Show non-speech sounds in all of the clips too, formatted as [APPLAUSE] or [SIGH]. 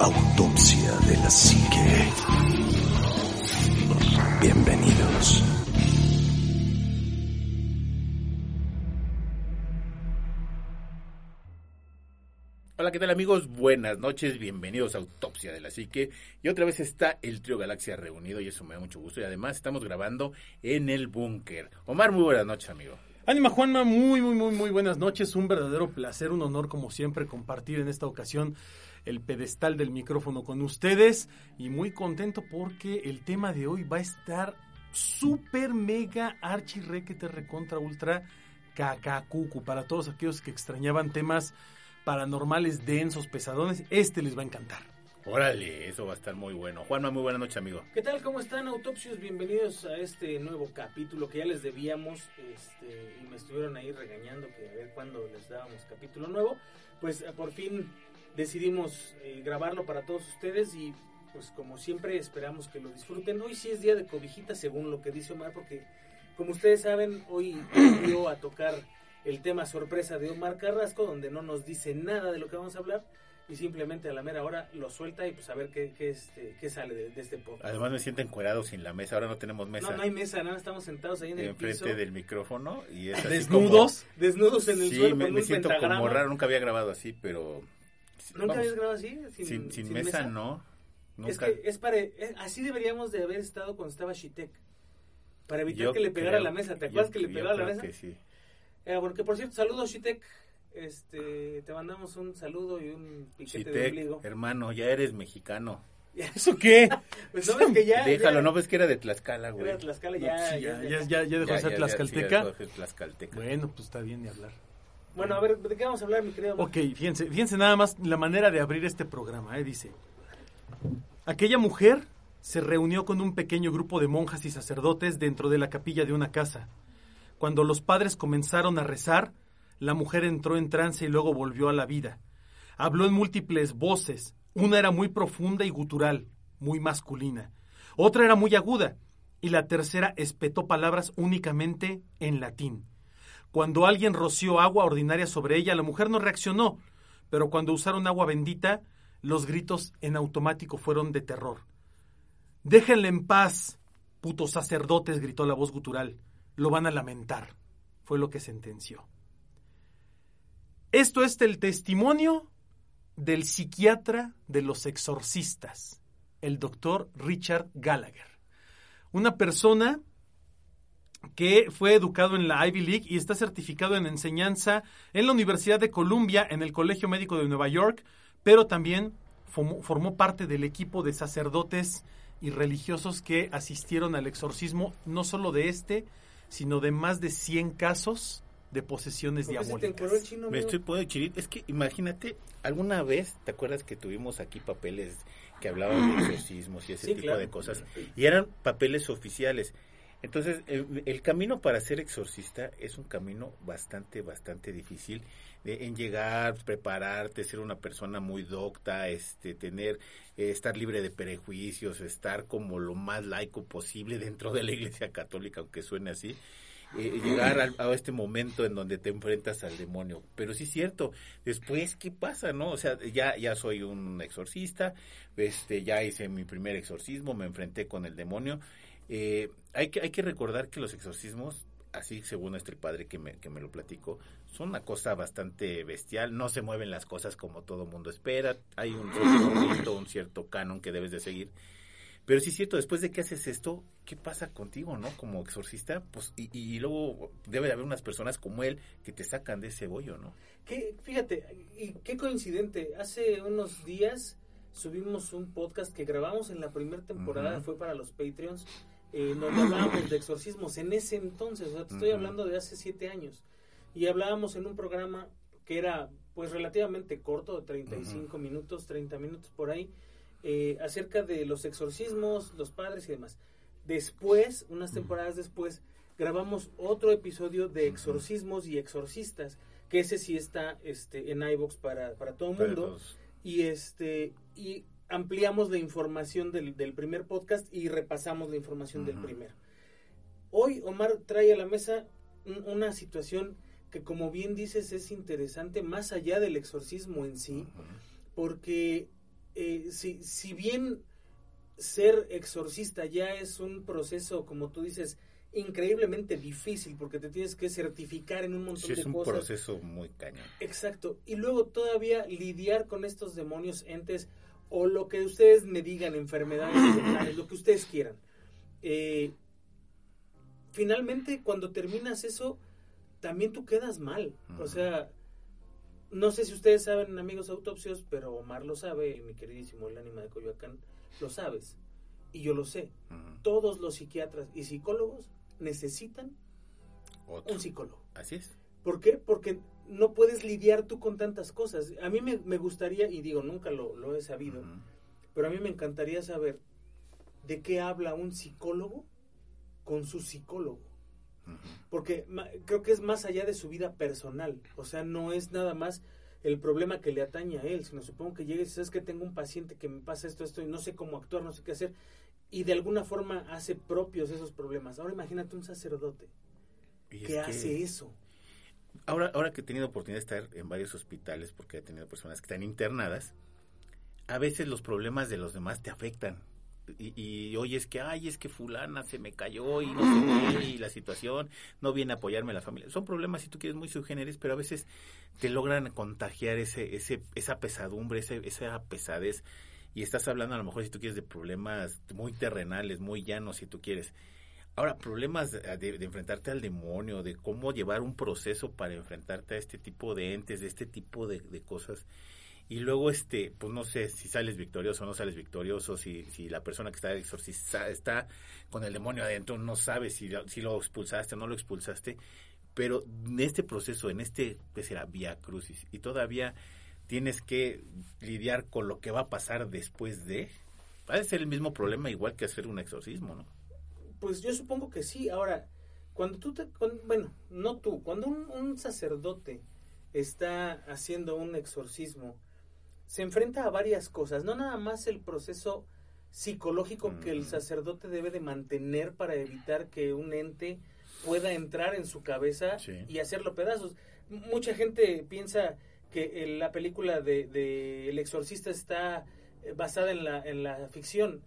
Autopsia de la psique. Bienvenidos. Hola, ¿qué tal amigos? Buenas noches, bienvenidos a Autopsia de la Psique. Y otra vez está el Trío Galaxia reunido y eso me da mucho gusto. Y además estamos grabando en el búnker. Omar, muy buenas noches, amigo. Ánima Juanma, muy, muy, muy, muy buenas noches. Un verdadero placer, un honor como siempre compartir en esta ocasión el pedestal del micrófono con ustedes. Y muy contento porque el tema de hoy va a estar súper, mega, archi, requete, recontra, ultra, cacacucu. Para todos aquellos que extrañaban temas paranormales densos, pesadones, este les va a encantar. Órale, eso va a estar muy bueno. Juanma, muy buenas noches, amigo. ¿Qué tal? ¿Cómo están, autopsios? Bienvenidos a este nuevo capítulo que ya les debíamos este, y me estuvieron ahí regañando que a ver cuándo les dábamos capítulo nuevo. Pues por fin decidimos eh, grabarlo para todos ustedes y pues como siempre esperamos que lo disfruten. Hoy sí es día de cobijita según lo que dice Omar porque como ustedes saben hoy [CLEARS THROAT] dio a tocar el tema sorpresa de Omar Carrasco donde no nos dice nada de lo que vamos a hablar y simplemente a la mera hora lo suelta y pues a ver qué, qué, este, qué sale de, de, este podcast. Además me siento encuerado sin la mesa, ahora no tenemos mesa. No, no hay mesa, nada, estamos sentados ahí en el Enfrente piso. del micrófono y es así ¿Desnudos? como- Desnudos en el Sí, suelo me, con me un siento como raro, nunca había grabado así, pero... ¿Nunca vamos, habías grabado así? Sin, sin mesa, no. Nunca. Es que es para, es- así deberíamos de haber estado cuando estaba Shitek. Para evitar Yo que le pegara creo- a la mesa. ¿Te yo- acuerdas que le yo pegaba a la mesa? que sí. Eh, porque por cierto, saludos Shitek. Este, te mandamos un saludo y un piquete de Chitec, ombligo. hermano, ya eres mexicano. [LAUGHS] ¿Eso qué? Pues no ves que ya. Déjalo, ya- no ves que era de Tlaxcala, güey. Era de Tlaxcala, No, ya, pues sí, ya, ya, ya, ya dejó de ser tlaxcalteca. sí, ya dejó de ser tlaxcalteca. Bueno, pues está bien de hablar. Bueno, a ver, ¿de qué vamos a hablar, mi querido? Ok, fíjense, fíjense nada más la manera de abrir este programa, ¿eh? dice. Aquella mujer se reunió con un pequeño grupo de monjas y sacerdotes dentro de la capilla de una casa. Cuando los padres comenzaron a rezar, la mujer entró en trance y luego volvió a la vida. Habló en múltiples voces. Una era muy profunda y gutural, muy masculina. Otra era muy aguda. Y la tercera espetó palabras únicamente en latín. Cuando alguien roció agua ordinaria sobre ella, la mujer no reaccionó, pero cuando usaron agua bendita, los gritos en automático fueron de terror. Déjenle en paz, putos sacerdotes, gritó la voz gutural. Lo van a lamentar, fue lo que sentenció. Esto es el testimonio del psiquiatra de los exorcistas, el doctor Richard Gallagher. Una persona que fue educado en la Ivy League y está certificado en enseñanza en la Universidad de Columbia, en el Colegio Médico de Nueva York, pero también formó, formó parte del equipo de sacerdotes y religiosos que asistieron al exorcismo, no solo de este, sino de más de 100 casos de posesiones ¿Por qué se te diabólicas. chino, Me estoy poniendo chirito. Es que imagínate, alguna vez, ¿te acuerdas que tuvimos aquí papeles que hablaban de [CLEARS THROAT] exorcismos y ese Sí, tipo claro. de cosas? Y eran papeles oficiales. Entonces, el, el camino para ser exorcista es un camino bastante, bastante difícil de, en llegar, prepararte, ser una persona muy docta, este, tener, eh, estar libre de prejuicios, estar como lo más laico posible dentro de la Iglesia Católica, aunque suene así. eh, llegar al- a, este momento en donde te enfrentas al demonio. Pero sí es cierto, después, ¿qué pasa, no? O sea, ya, ya soy un exorcista, este, ya hice mi primer exorcismo, me enfrenté con el demonio. Eh, hay, que, hay que recordar que los exorcismos, así según este padre que me, que me lo platicó, son una cosa bastante bestial, no se mueven las cosas como todo mundo espera, hay un cierto rito, un cierto canon que debes de seguir. Pero sí es cierto, después de que haces esto, ¿qué pasa contigo, no? Como exorcista, pues, y, y luego debe de haber unas personas como él que te sacan de ese bollo, ¿no? ¿Qué, fíjate, y qué coincidente. Hace unos días subimos un podcast que grabamos en la primera temporada, fue para los Patreons, eh, donde hablábamos [COUGHS] de exorcismos en ese entonces, o sea, te estoy hablando de hace siete años. Y hablábamos en un programa que era pues relativamente corto, de 35 minutos, 30 minutos por ahí, eh, acerca de los exorcismos, los padres y demás. Después, unas temporadas después, grabamos otro episodio de exorcismos y exorcistas, que ese sí está este, en iVoox para, para todo el mundo. Y este y ampliamos la información del, del primer podcast y repasamos la información del primero. Hoy Omar trae a la mesa un- una situación que como bien dices es interesante más allá del exorcismo en sí, porque eh, si, si bien ser exorcista ya es un proceso, como tú dices, increíblemente difícil, porque te tienes que certificar en un montón Sí, de es un cosas. proceso muy cañón. Exacto. Y luego todavía lidiar con estos demonios, entes, o lo que ustedes me digan, enfermedades [COUGHS] mentales, lo que ustedes quieran. Eh, finalmente, cuando terminas eso, también tú quedas mal. O sea, no sé si ustedes saben, amigos autopsios, pero Omar lo sabe, y mi queridísimo el ánima de Coyoacán, lo sabes. Y yo lo sé. Todos los psiquiatras y psicólogos necesitan Otro. un psicólogo. Así es. ¿Por qué? Porque no puedes lidiar tú con tantas cosas. A mí me, me gustaría, y digo, nunca lo, lo he sabido, pero a mí me encantaría saber de qué habla un psicólogo con su psicólogo. Porque ma- creo que es más allá de su vida personal. O sea, no es nada más el problema que le atañe a él, sino supongo que llegues y sabes que tengo un paciente que me pasa esto, esto, y no sé cómo actuar, no sé qué hacer, y de alguna forma hace propios esos problemas. Ahora imagínate un sacerdote Y que es que- hace eso. Ahora, ahora que he tenido oportunidad de estar en varios hospitales, porque he tenido personas que están internadas, a veces los problemas de los demás te afectan. Y, y oye, es que, ay, es que fulana se me cayó y no sé qué, y la situación, no viene a apoyarme la familia. Son problemas, si tú quieres, muy subgéneres, pero a veces te logran contagiar ese, ese, esa pesadumbre, ese, esa pesadez. Y estás hablando a lo mejor, si tú quieres, de problemas muy terrenales, muy llanos, si tú quieres. Ahora, problemas de, de- enfrentarte al demonio, de cómo llevar un proceso para enfrentarte a este tipo de entes, de este tipo de, cosas. Y luego, este, pues no sé si sales victorioso o no sales victorioso, si, si la persona que está exorcizada está con el demonio adentro, no sabes si, si lo expulsaste o no lo expulsaste. Pero en este proceso, en este, que será? Vía Crucis, y todavía tienes que lidiar con lo que va a pasar después de. Va a ser el mismo problema igual que hacer un exorcismo, ¿no? Pues yo supongo que sí. Ahora, cuando tú te... cuando- bueno, no tú. Cuando un, un sacerdote está haciendo un exorcismo, se enfrenta a varias cosas. No nada más el proceso psicológico que el sacerdote debe de mantener para evitar que un ente pueda entrar en su cabeza Sí. y hacerlo pedazos. Mucha gente piensa que la película de, de El Exorcista está eh, basada en la, en la ficción.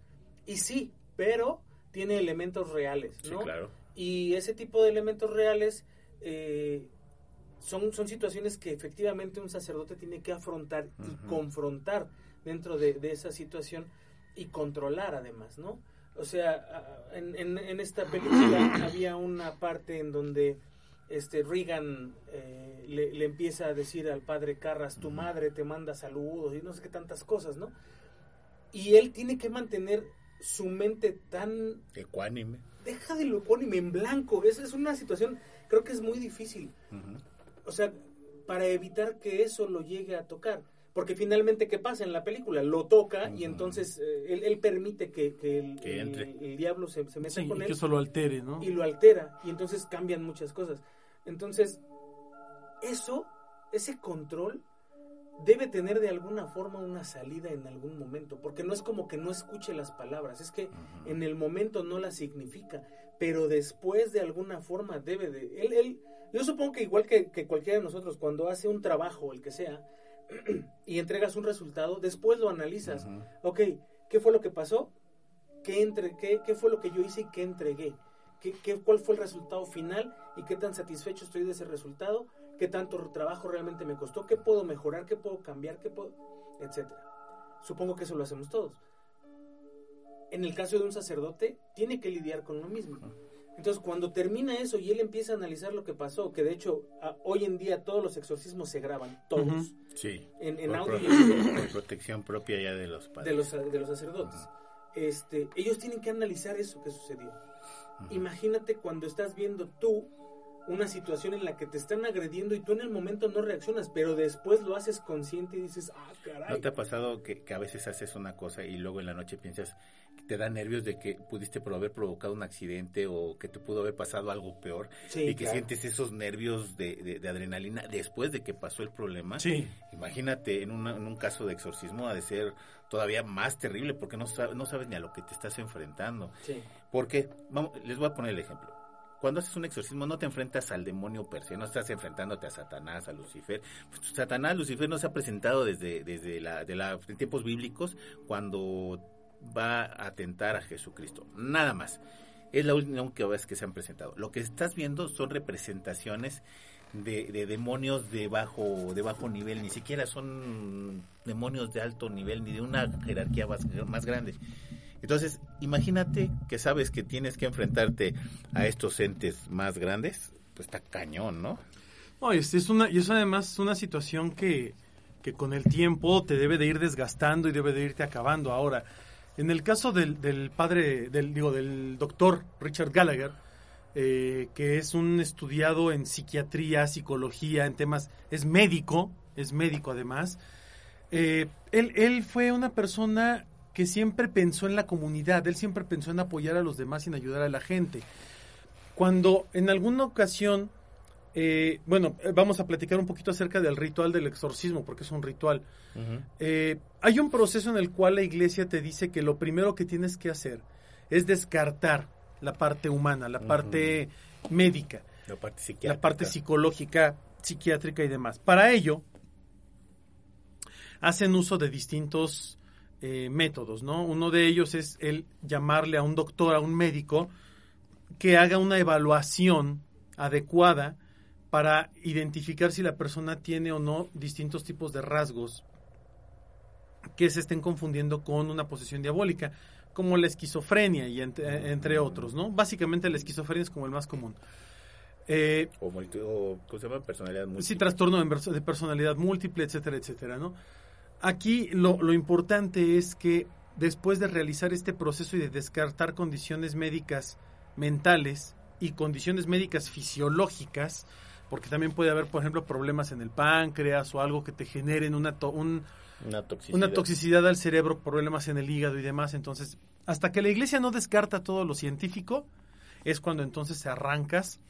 Y sí, pero tiene elementos reales, Sí, ¿no? claro. Y ese tipo de elementos reales eh, son, son situaciones que efectivamente un sacerdote tiene que afrontar y confrontar dentro de, de esa situación y controlar además, ¿no? O sea, en, en- en esta película [COUGHS] había una parte en donde este Regan eh, le, le empieza a decir al padre Carras, tu madre te manda saludos y no sé qué tantas cosas, ¿no? Y él tiene que mantener su mente tan Ecuánime. deja de lo epónimo en blanco. Esa es una situación, creo que es muy difícil. O sea, para evitar que eso lo llegue a tocar. Porque finalmente, ¿qué pasa en la película? Lo toca y entonces eh, él, él permite que, que el, Que el- entre. el diablo se, se meta Sí, con y él que eso lo altere, ¿no? y lo altera. Y entonces cambian muchas cosas. Entonces, eso, ese control, debe tener de alguna forma una salida en algún momento. Porque no es como que no escuche las palabras, es que en el momento no las significa, pero después de alguna forma debe de... Él, él, yo supongo que igual que, que cualquiera de nosotros, cuando hace un trabajo, el que sea, [CLEARS THROAT] y entregas un resultado, después lo analizas. Ujú. Ok, ¿qué fue lo que pasó? ¿Qué, entre, qué, qué fue lo que yo hice y qué entregué? ¿Qué, qué, ¿Cuál fue el resultado final y qué tan satisfecho estoy de ese resultado? ¿Qué tanto trabajo realmente me costó? ¿Qué puedo mejorar? ¿Qué puedo cambiar? ¿Qué puedo...? Etcétera. Supongo que eso lo hacemos todos. En el caso de un sacerdote, tiene que lidiar con lo mismo. Entonces, cuando termina eso y él empieza a analizar lo que pasó, que de hecho a- hoy en día todos los exorcismos se graban, todos, Ujú. Sí. en, en audio y pro- en video por protección propia ya de los padres. de los, de los sacerdotes. Este, ellos tienen que analizar eso que sucedió. Imagínate cuando estás viendo tú una situación en la que te están agrediendo y tú en el momento no reaccionas, pero después lo haces consciente y dices, ah, caray. ¿No te ha pasado que, que a veces haces una cosa y luego en la noche piensas que te da nervios de que pudiste por haber provocado un accidente o que te pudo haber pasado algo peor Sí, y que claro. sientes esos nervios de, de- de adrenalina después de que pasó el problema? Sí. Imagínate en, una- en un caso de exorcismo ha de ser todavía más terrible porque no, no sabes ni a lo que te estás enfrentando. Sí. Porque, vamos, les voy a poner el ejemplo. Cuando haces un exorcismo no te enfrentas al demonio per se, no estás enfrentándote a Satanás, a Lucifer. Pues, Satanás, Lucifer no se ha presentado desde, desde la, de la, tiempos bíblicos cuando va a atentar a Jesucristo. Nada más. Es la única vez que se han presentado. Lo que estás viendo son representaciones de, de demonios de bajo, de bajo nivel, ni siquiera son demonios de alto nivel, ni de una jerarquía más, más grande. Entonces, imagínate que sabes que tienes que enfrentarte a estos entes más grandes, pues está cañón, ¿no? No, es, es una, y es además una situación que, que con el tiempo te debe de ir desgastando y debe de irte acabando. Ahora, en el caso del, del padre, del, digo, del doctor Richard Gallagher, eh, que es un estudiado en psiquiatría, psicología, en temas, es médico, es médico además, eh, él, él fue una persona que siempre pensó en la comunidad, él siempre pensó en apoyar a los demás y en ayudar a la gente. Cuando en alguna ocasión eh, bueno, eh, vamos a platicar un poquito acerca del ritual del exorcismo, porque es un ritual. Eh, hay un proceso en el cual la iglesia te dice que lo primero que tienes que hacer es descartar la parte humana, la parte médica, La parte psiquiátrica. la parte psicológica, psiquiátrica y demás. Para ello, hacen uso de distintos eh, métodos, ¿no? Uno de ellos es el llamarle a un doctor, a un médico, que haga una evaluación adecuada para identificar si la persona tiene o no distintos tipos de rasgos que se estén confundiendo con una posesión diabólica, como la esquizofrenia y entre, entre otros, ¿no? Básicamente la esquizofrenia es como el más común. Eh, O, ¿cómo se llama? Personalidad múltiple. Sí, trastorno de personalidad múltiple, etcétera, etcétera, ¿no? Aquí lo, lo importante es que después de realizar este proceso y de descartar condiciones médicas mentales y condiciones médicas fisiológicas, porque también puede haber, por ejemplo, problemas en el páncreas o algo que te generen una, to- un, Una toxicidad. una toxicidad al cerebro, problemas en el hígado y demás. Entonces, hasta que la iglesia no descarta todo lo científico, es cuando entonces arrancas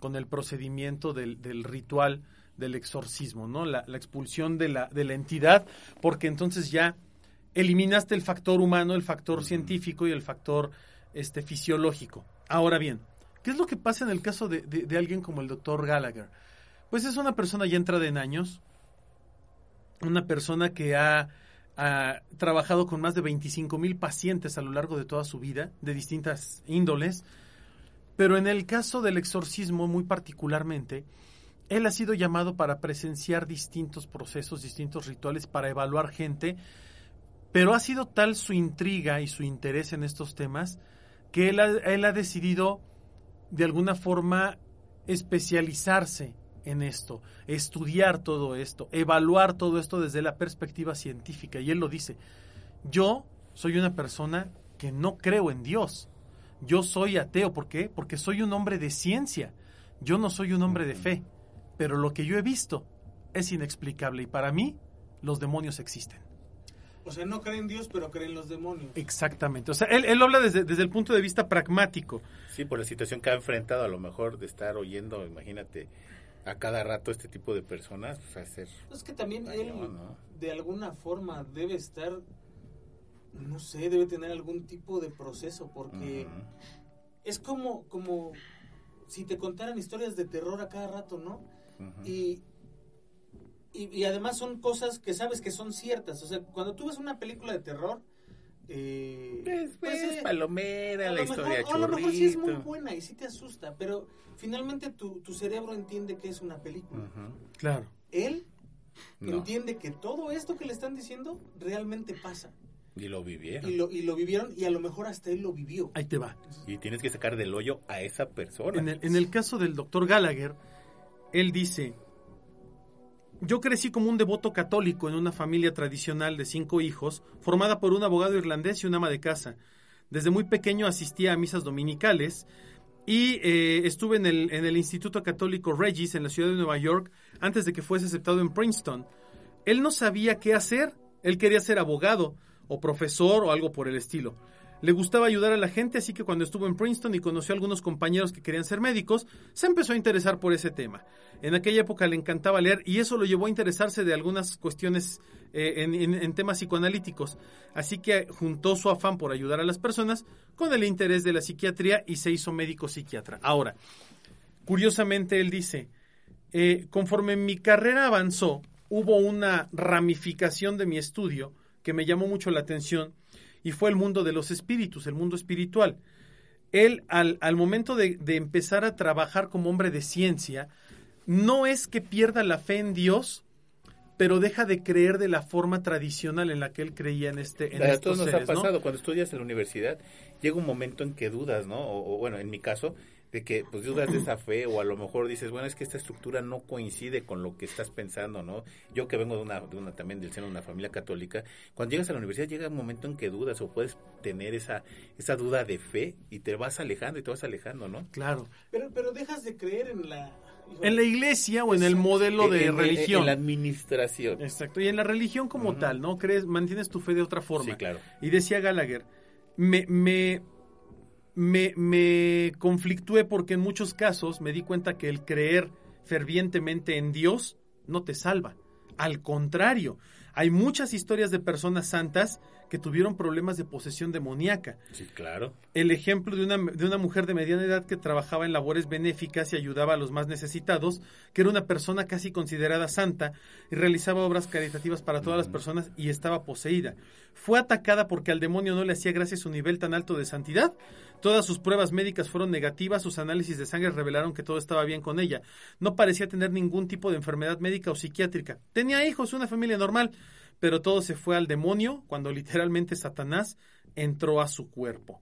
con el procedimiento del, del ritual del exorcismo, ¿no? La, la expulsión de la, de la entidad, porque entonces ya eliminaste el factor humano, el factor científico y el factor este, fisiológico. Ahora bien, ¿qué es lo que pasa en el caso de, de- de alguien como el doctor Gallagher? Pues es una persona ya entrada en años, una persona que ha, ha trabajado con más de 25 mil pacientes a lo largo de toda su vida, de distintas índoles, pero en el caso del exorcismo muy particularmente, él ha sido llamado para presenciar distintos procesos, distintos rituales, para evaluar gente, pero ha sido tal su intriga y su interés en estos temas que él ha, él ha decidido de alguna forma especializarse en esto, estudiar todo esto, evaluar todo esto desde la perspectiva científica. Y él lo dice, yo soy una persona que no creo en Dios. Yo soy ateo. ¿Por qué? Porque soy un hombre de ciencia. Yo no soy un hombre de fe. Pero lo que yo he visto es inexplicable y para mí los demonios existen. O sea, no creen en Dios, pero creen en los demonios. Exactamente. O sea, él, él habla desde, desde el punto de vista pragmático. Sí, por la situación que ha enfrentado, a lo mejor de estar oyendo, imagínate, a cada rato este tipo de personas, pues a ser... Es que también él, ¿no? de alguna forma, debe estar, no sé, debe tener algún tipo de proceso, porque es como, como si te contaran historias de terror a cada rato, ¿no? Ujú. Y, y, y además son cosas que sabes que son ciertas. O sea, cuando tú ves una película de terror, eh, Pues, pues, pues, eh, palomera, a la lo mejor- historia o a lo mejor sí es muy churrito. buena y sí te asusta, pero finalmente tu, tu cerebro entiende que es una película. Ujú. Claro. Él No, entiende que todo esto que le están diciendo realmente pasa. y lo vivieron. Y lo, y lo vivieron y a lo mejor hasta él lo vivió. Ahí te va. Y tienes que sacar del hoyo a esa persona. En el, en el caso del doctor Gallagher, él dice, yo crecí como un devoto católico en una familia tradicional de cinco hijos, formada por un abogado irlandés y un ama de casa. Desde muy pequeño asistía a misas dominicales Y eh, estuve en el Instituto Católico Regis en la ciudad de Nueva York antes de que fuese aceptado en Princeton. Él no sabía qué hacer. Él quería ser abogado o profesor o algo por el estilo. Le gustaba ayudar a la gente, así que cuando estuvo en Princeton y conoció a algunos compañeros que querían ser médicos, se empezó a interesar por ese tema. En aquella época le encantaba leer y eso lo llevó a interesarse de algunas cuestiones eh, en, temas psicoanalíticos. Así que juntó su afán por ayudar a las personas con el interés de la psiquiatría y se hizo médico psiquiatra. Ahora, curiosamente él dice, eh, conforme mi carrera avanzó, hubo una ramificación de mi estudio que me llamó mucho la atención y fue el mundo de los espíritus, el mundo espiritual. Él, al, al momento de, de empezar a trabajar como hombre de ciencia, no es que pierda la fe en Dios, pero deja de creer de la forma tradicional en la que él creía en este en a estos todos nos seres, ha ¿no? pasado cuando estudias en la universidad llega un momento en que dudas no o, o, bueno en mi caso de que pues dudas de esa fe o a lo mejor dices bueno es que esta estructura no coincide con lo que estás pensando no yo que vengo de una, de una también del seno de una familia católica cuando llegas a la universidad llega un momento en que dudas o puedes tener esa esa duda de fe y te vas alejando y te vas alejando no Claro. Pero, pero dejas de creer en la... En la iglesia o en el modelo de En- en- religión. en la administración Exacto, y en la religión como tal, ¿no? Crees, mantienes tu fe de otra forma. sí claro Y decía Gallagher, me, me, me, me conflictué porque en muchos casos me di cuenta que el creer fervientemente en Dios no te salva. Al contrario, hay muchas historias de personas santas que tuvieron problemas de posesión demoníaca. sí claro El ejemplo de una, de una mujer de mediana edad que trabajaba en labores benéficas y ayudaba a los más necesitados, que era una persona casi considerada santa y realizaba obras caritativas para todas las personas y estaba poseída. Fue atacada porque al demonio no le hacía gracia su nivel tan alto de santidad. Todas sus pruebas médicas fueron negativas, sus análisis de sangre revelaron que todo estaba bien con ella. No parecía tener ningún tipo de enfermedad médica o psiquiátrica. Tenía hijos, una familia normal, pero todo se fue al demonio cuando [LAUGHS] literalmente Satanás entró a su cuerpo.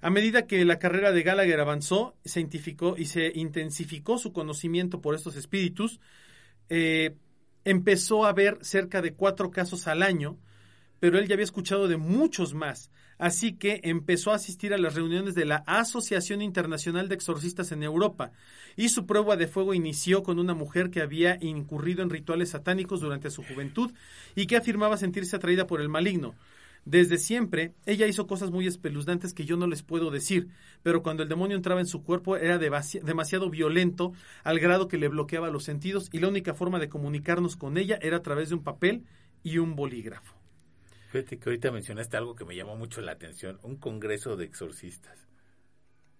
A medida que la carrera de Gallagher avanzó, se y se intensificó su conocimiento por estos espíritus, eh, empezó a ver cerca de cuatro casos al año, pero él ya había escuchado de muchos más. Así que empezó a asistir a las reuniones de la Asociación Internacional de Exorcistas en Europa, y su prueba de fuego inició con una mujer que había incurrido en rituales satánicos durante su juventud y que afirmaba sentirse atraída por el maligno. Desde siempre, ella hizo cosas muy espeluznantes que yo no les puedo decir, pero cuando el demonio entraba en su cuerpo era demasi- demasiado violento al grado que le bloqueaba los sentidos y la única forma de comunicarnos con ella era a través de un papel y un bolígrafo. Fíjate que ahorita mencionaste algo que me llamó mucho la atención, un congreso de exorcistas.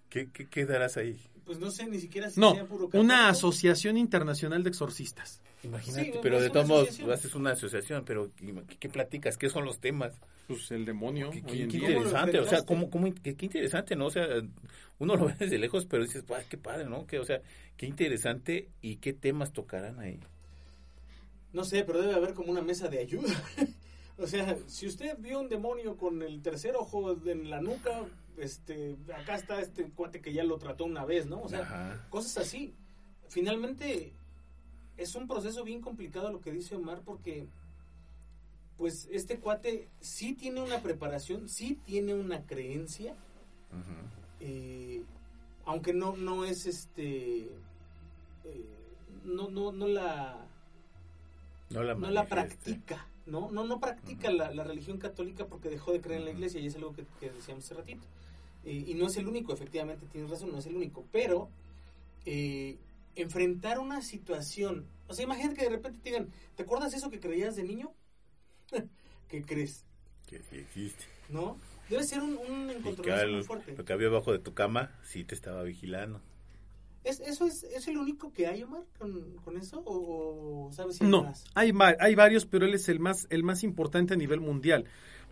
¿Qué, qué, qué darás ahí? Pues no sé, ni siquiera si No, sea puro una asociación internacional de exorcistas. Imagínate, Sí, pero de todos modos haces una asociación, pero ¿qué, qué platicas? ¿Qué son los temas? Pues el demonio. Qué, qué en día. ¿Cómo lo interesante, o sea, cómo, cómo, qué, qué interesante, ¿no? O sea, uno lo ve desde lejos, pero dices, "Guau, qué padre, ¿no? Que, o sea, qué interesante y qué temas tocarán ahí. No sé, pero debe haber como una mesa de ayuda. [LAUGHS] o sea, si usted vio un demonio con el tercer ojo en la nuca, este, acá está este cuate que ya lo trató una vez, ¿no? O sea, Ajá. cosas así. Finalmente, es un proceso bien complicado lo que dice Omar porque, pues, este cuate sí tiene una preparación, sí tiene una creencia, eh, aunque no, no es este, eh, no, no, no la No la, no la manifieste. practica, ¿no? No, no practica la, la religión católica porque dejó de creer en la iglesia y es algo que, que decíamos hace ratito. Eh, y no es el único, efectivamente, tienes razón, no es el único, pero eh, enfrentar una situación, o sea, imagínate que de repente te digan, ¿te acuerdas eso que creías de niño? [LAUGHS] ¿Qué crees? Que sí existe. ¿No? Debe ser un, un encontronazo muy fuerte. lo que había abajo de tu cama sí te estaba vigilando. ¿Es, ¿Eso es, es el único que hay, Omar, con, con eso? ¿O, o sabes si hay No, más? hay, hay varios, pero él es el más, el más importante a nivel mundial.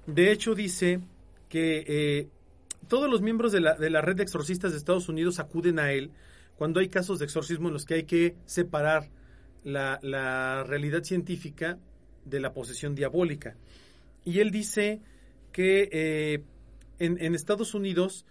De hecho, dice que eh, todos los miembros de la, de la red de exorcistas de Estados Unidos acuden a él cuando hay casos de exorcismo en los que hay que separar la, la realidad científica de la posesión diabólica. Y él dice que eh, en, en Estados Unidos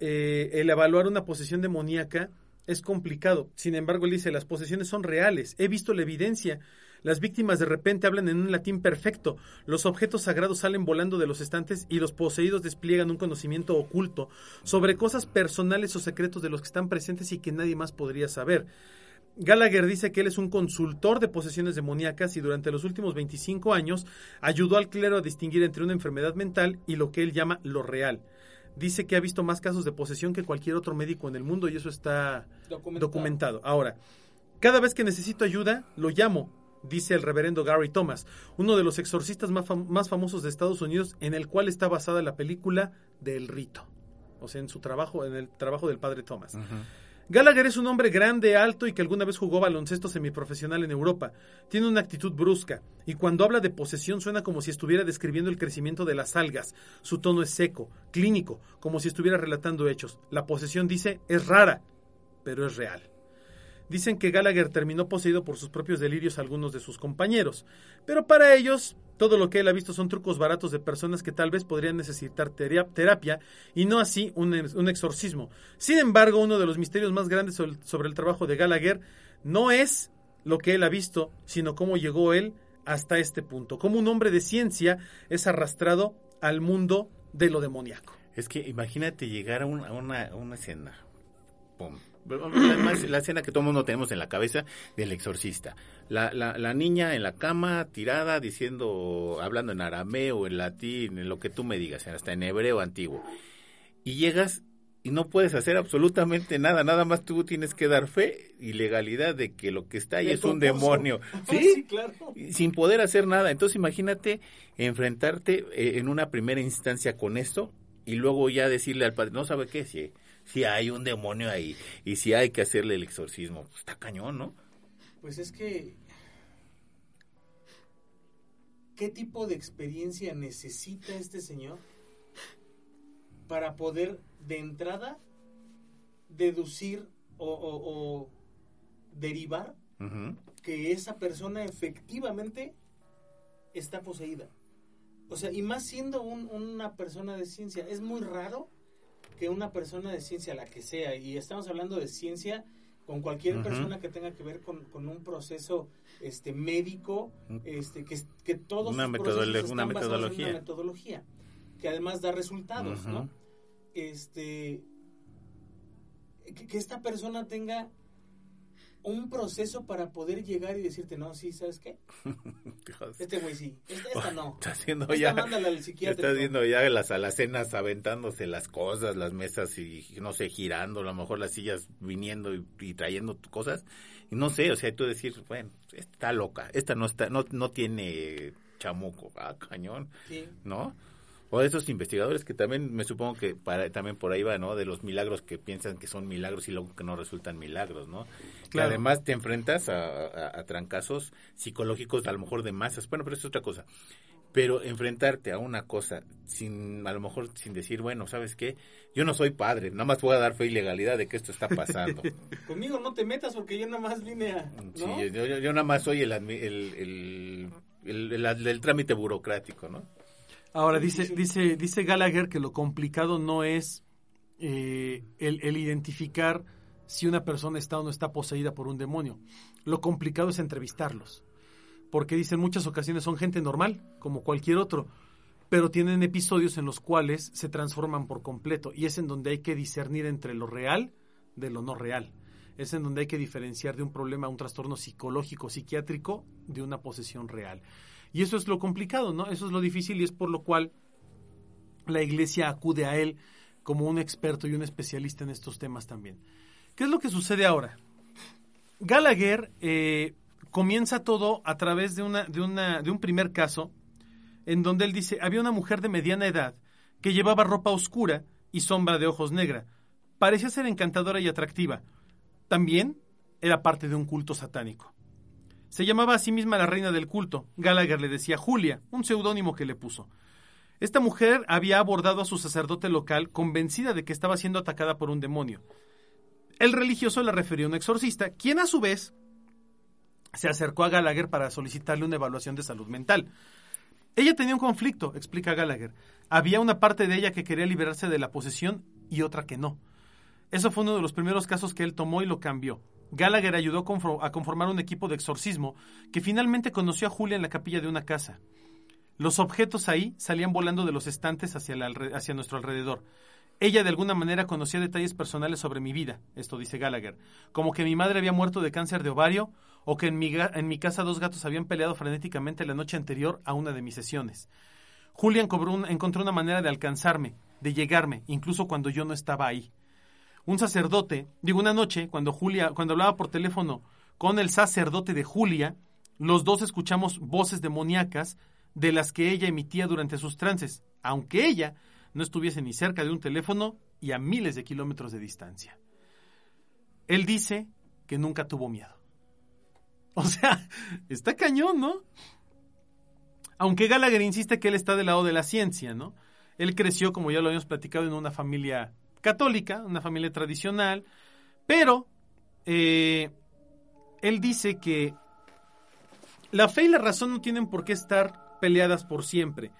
eh, el evaluar una posesión demoníaca es complicado. Sin embargo, él dice, las posesiones son reales. He visto la evidencia. Las víctimas de repente hablan en un latín perfecto, los objetos sagrados salen volando de los estantes y los poseídos despliegan un conocimiento oculto sobre cosas personales o secretos de los que están presentes y que nadie más podría saber. Gallagher dice que él es un consultor de posesiones demoníacas y durante los últimos 25 años ayudó al clero a distinguir entre una enfermedad mental y lo que él llama lo real. Dice que ha visto más casos de posesión que cualquier otro médico en el mundo y eso está Documentado. documentado. Ahora, cada vez que necesito ayuda, lo llamo, dice el reverendo Gary Thomas, uno de los exorcistas más, fam- más famosos de Estados Unidos, en el cual está basada la película del rito. O sea, en su trabajo, en el trabajo del padre Thomas. Gallagher es un hombre grande, alto y que alguna vez jugó baloncesto semiprofesional en Europa. Tiene una actitud brusca y cuando habla de posesión suena como si estuviera describiendo el crecimiento de las algas. Su tono es seco, clínico, como si estuviera relatando hechos. La posesión dice es rara, pero es real. Dicen que Gallagher terminó poseído por sus propios delirios algunos de sus compañeros, pero para ellos todo lo que él ha visto son trucos baratos de personas que tal vez podrían necesitar terapia y no así un, un exorcismo. Sin embargo, uno de los misterios más grandes sobre, el trabajo de Gallagher no es lo que él ha visto, sino cómo llegó él hasta este punto, cómo un hombre de ciencia es arrastrado al mundo de lo demoníaco. Es que imagínate llegar a una, a una escena. Pum. Además, la escena que todo mundo tenemos en la cabeza del exorcista. La, la, la niña en la cama, tirada, diciendo, hablando en arameo, en latín, en lo que tú me digas, hasta en hebreo antiguo. Y llegas y no puedes hacer absolutamente nada, nada más tú tienes que dar fe y legalidad de que lo que está ahí es un demonio. [LAUGHS] Sí, ¿Sí? claro. sin poder hacer nada. Entonces imagínate enfrentarte eh, en una primera instancia con esto y luego ya decirle al padre, no sabe qué, si, si hay un demonio ahí y si hay que hacerle el exorcismo. Pues, está cañón, ¿no? Pues es que. ¿Qué tipo de experiencia necesita este señor para poder, de entrada, deducir o, o- o derivar que esa persona efectivamente está poseída? O sea, y más siendo un- una persona de ciencia, es muy raro que una persona de ciencia, la que sea, y estamos hablando de ciencia con cualquier persona que tenga que ver con, con un proceso este médico, este que, que todos Una sus metodolo- procesos una están basados en metodología. una metodología que además da resultados. ¿no? Este que, que esta persona tenga un proceso para poder llegar y decirte, no, sí, ¿sabes qué? [LAUGHS] Este güey sí, esta, esta no. Está haciendo Esta ya, mándala al psiquiátrico. está haciendo ya las alacenas aventándose las cosas, las mesas y no sé, girando, a lo mejor las sillas viniendo y, y trayendo cosas. Y no sé, o sea, tú decir, bueno, está loca, esta no está, no, no tiene chamuco, ah, cañón. Sí. ¿no? O de esos investigadores que también me supongo que para, también por ahí va, ¿no? De los milagros que piensan que son milagros y luego que no resultan milagros, ¿no? Que Claro. además te enfrentas a, a- a trancazos psicológicos a lo mejor de masas. Bueno, pero eso es otra cosa. Pero enfrentarte a una cosa sin, a lo mejor sin decir, bueno, ¿sabes qué? Yo no soy padre, nada más voy a dar fe y legalidad de que esto está pasando. [LAUGHS] Conmigo no te metas porque yo nada más vine a... Sí, ¿no? yo, yo- yo nada más soy el, el, el- el- el trámite burocrático, ¿no? Ahora dice, dice, dice Gallagher que lo complicado no es eh, el, el identificar si una persona está o no está poseída por un demonio. Lo complicado es entrevistarlos. Porque dice en muchas ocasiones son gente normal, como cualquier otro, pero tienen episodios en los cuales se transforman por completo. Y es en donde hay que discernir entre lo real de lo no real. Es en donde hay que diferenciar de un problema, un trastorno psicológico, psiquiátrico, de una posesión real. Y eso es lo complicado, ¿no? Eso es lo difícil y es por lo cual la iglesia acude a él como un experto y un especialista en estos temas también. ¿Qué es lo que sucede ahora? Gallagher eh, comienza todo a través de, una, de, una, de un primer caso en donde él dice, había una mujer de mediana edad que llevaba ropa oscura y sombra de ojos negra. Parecía ser encantadora y atractiva. También era parte de un culto satánico. Se llamaba a sí misma la reina del culto. Gallagher le decía Julia, un seudónimo que le puso. Esta mujer había abordado a su sacerdote local convencida de que estaba siendo atacada por un demonio. El religioso le refirió a un exorcista, quien a su vez se acercó a Gallagher para solicitarle una evaluación de salud mental. Ella tenía un conflicto, explica Gallagher. Había una parte de ella que quería liberarse de la posesión y otra que no. Eso fue uno de los primeros casos que él tomó y lo cambió. Gallagher ayudó a conformar un equipo de exorcismo que finalmente conoció a Julia en la capilla de una casa. Los objetos ahí salían volando de los estantes hacia, nuestro alrededor. Ella de alguna manera conocía detalles personales sobre mi vida, esto dice Gallagher, como que mi madre había muerto de cáncer de ovario o que en mi, en mi casa dos gatos habían peleado frenéticamente la noche anterior a una de mis sesiones. Julia encontró una manera de alcanzarme, de llegarme, incluso cuando yo no estaba ahí un sacerdote, digo una noche, cuando Julia, cuando hablaba por teléfono con el sacerdote de Julia, los dos escuchamos voces demoníacas de las que ella emitía durante sus trances, aunque ella no estuviese ni cerca de un teléfono y a miles de kilómetros de distancia. Él dice que nunca tuvo miedo. [LAUGHS] O sea, está cañón, ¿no? Aunque Gallagher insiste que él está del lado de la ciencia, ¿no? Él creció, como ya lo habíamos platicado, en una familia católica, una familia tradicional, pero eh, él dice que la fe y la razón no tienen por qué estar peleadas por siempre.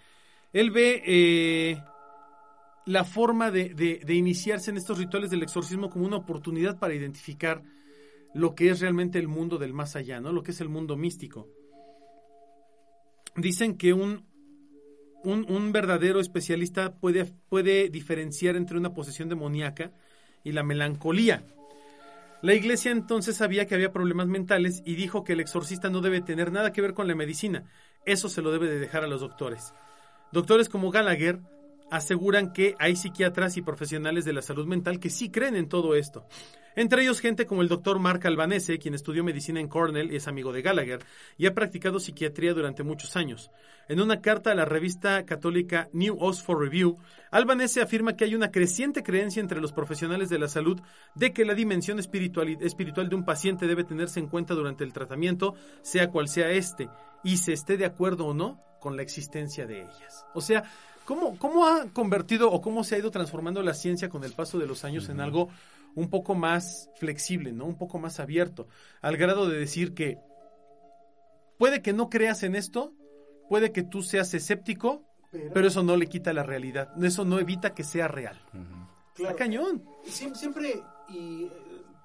Él ve eh, la forma de, de, iniciarse en estos rituales del exorcismo como una oportunidad para identificar lo que es realmente el mundo del más allá, ¿no? Lo que es el mundo místico. Dicen que un, un, verdadero especialista puede, puede diferenciar entre una posesión demoníaca y la melancolía. La iglesia entonces sabía que había problemas mentales y dijo que el exorcista no debe tener nada que ver con la medicina. Eso se lo debe de dejar a los doctores. Doctores como Gallagher aseguran que hay psiquiatras y profesionales de la salud mental que sí creen en todo esto. Entre ellos gente como el doctor Mark Albanese, quien estudió medicina en Cornell y es amigo de Gallagher, y ha practicado psiquiatría durante muchos años. En una carta a la revista católica New Oxford Review, Albanese afirma que hay una creciente creencia entre los profesionales de la salud de que la dimensión espiritual, espiritual de un paciente debe tenerse en cuenta durante el tratamiento, sea cual sea este, y se esté de acuerdo o no con la existencia de ellas. O sea, ¿Cómo, ¿Cómo ha convertido o cómo se ha ido transformando la ciencia con el paso de los años en algo un poco más flexible, ¿no? Un poco más abierto, al grado de decir que puede que no creas en esto, puede que tú seas escéptico, pero, eso no le quita la realidad, eso no evita que sea real. Claro. cañón. Siempre, y eh,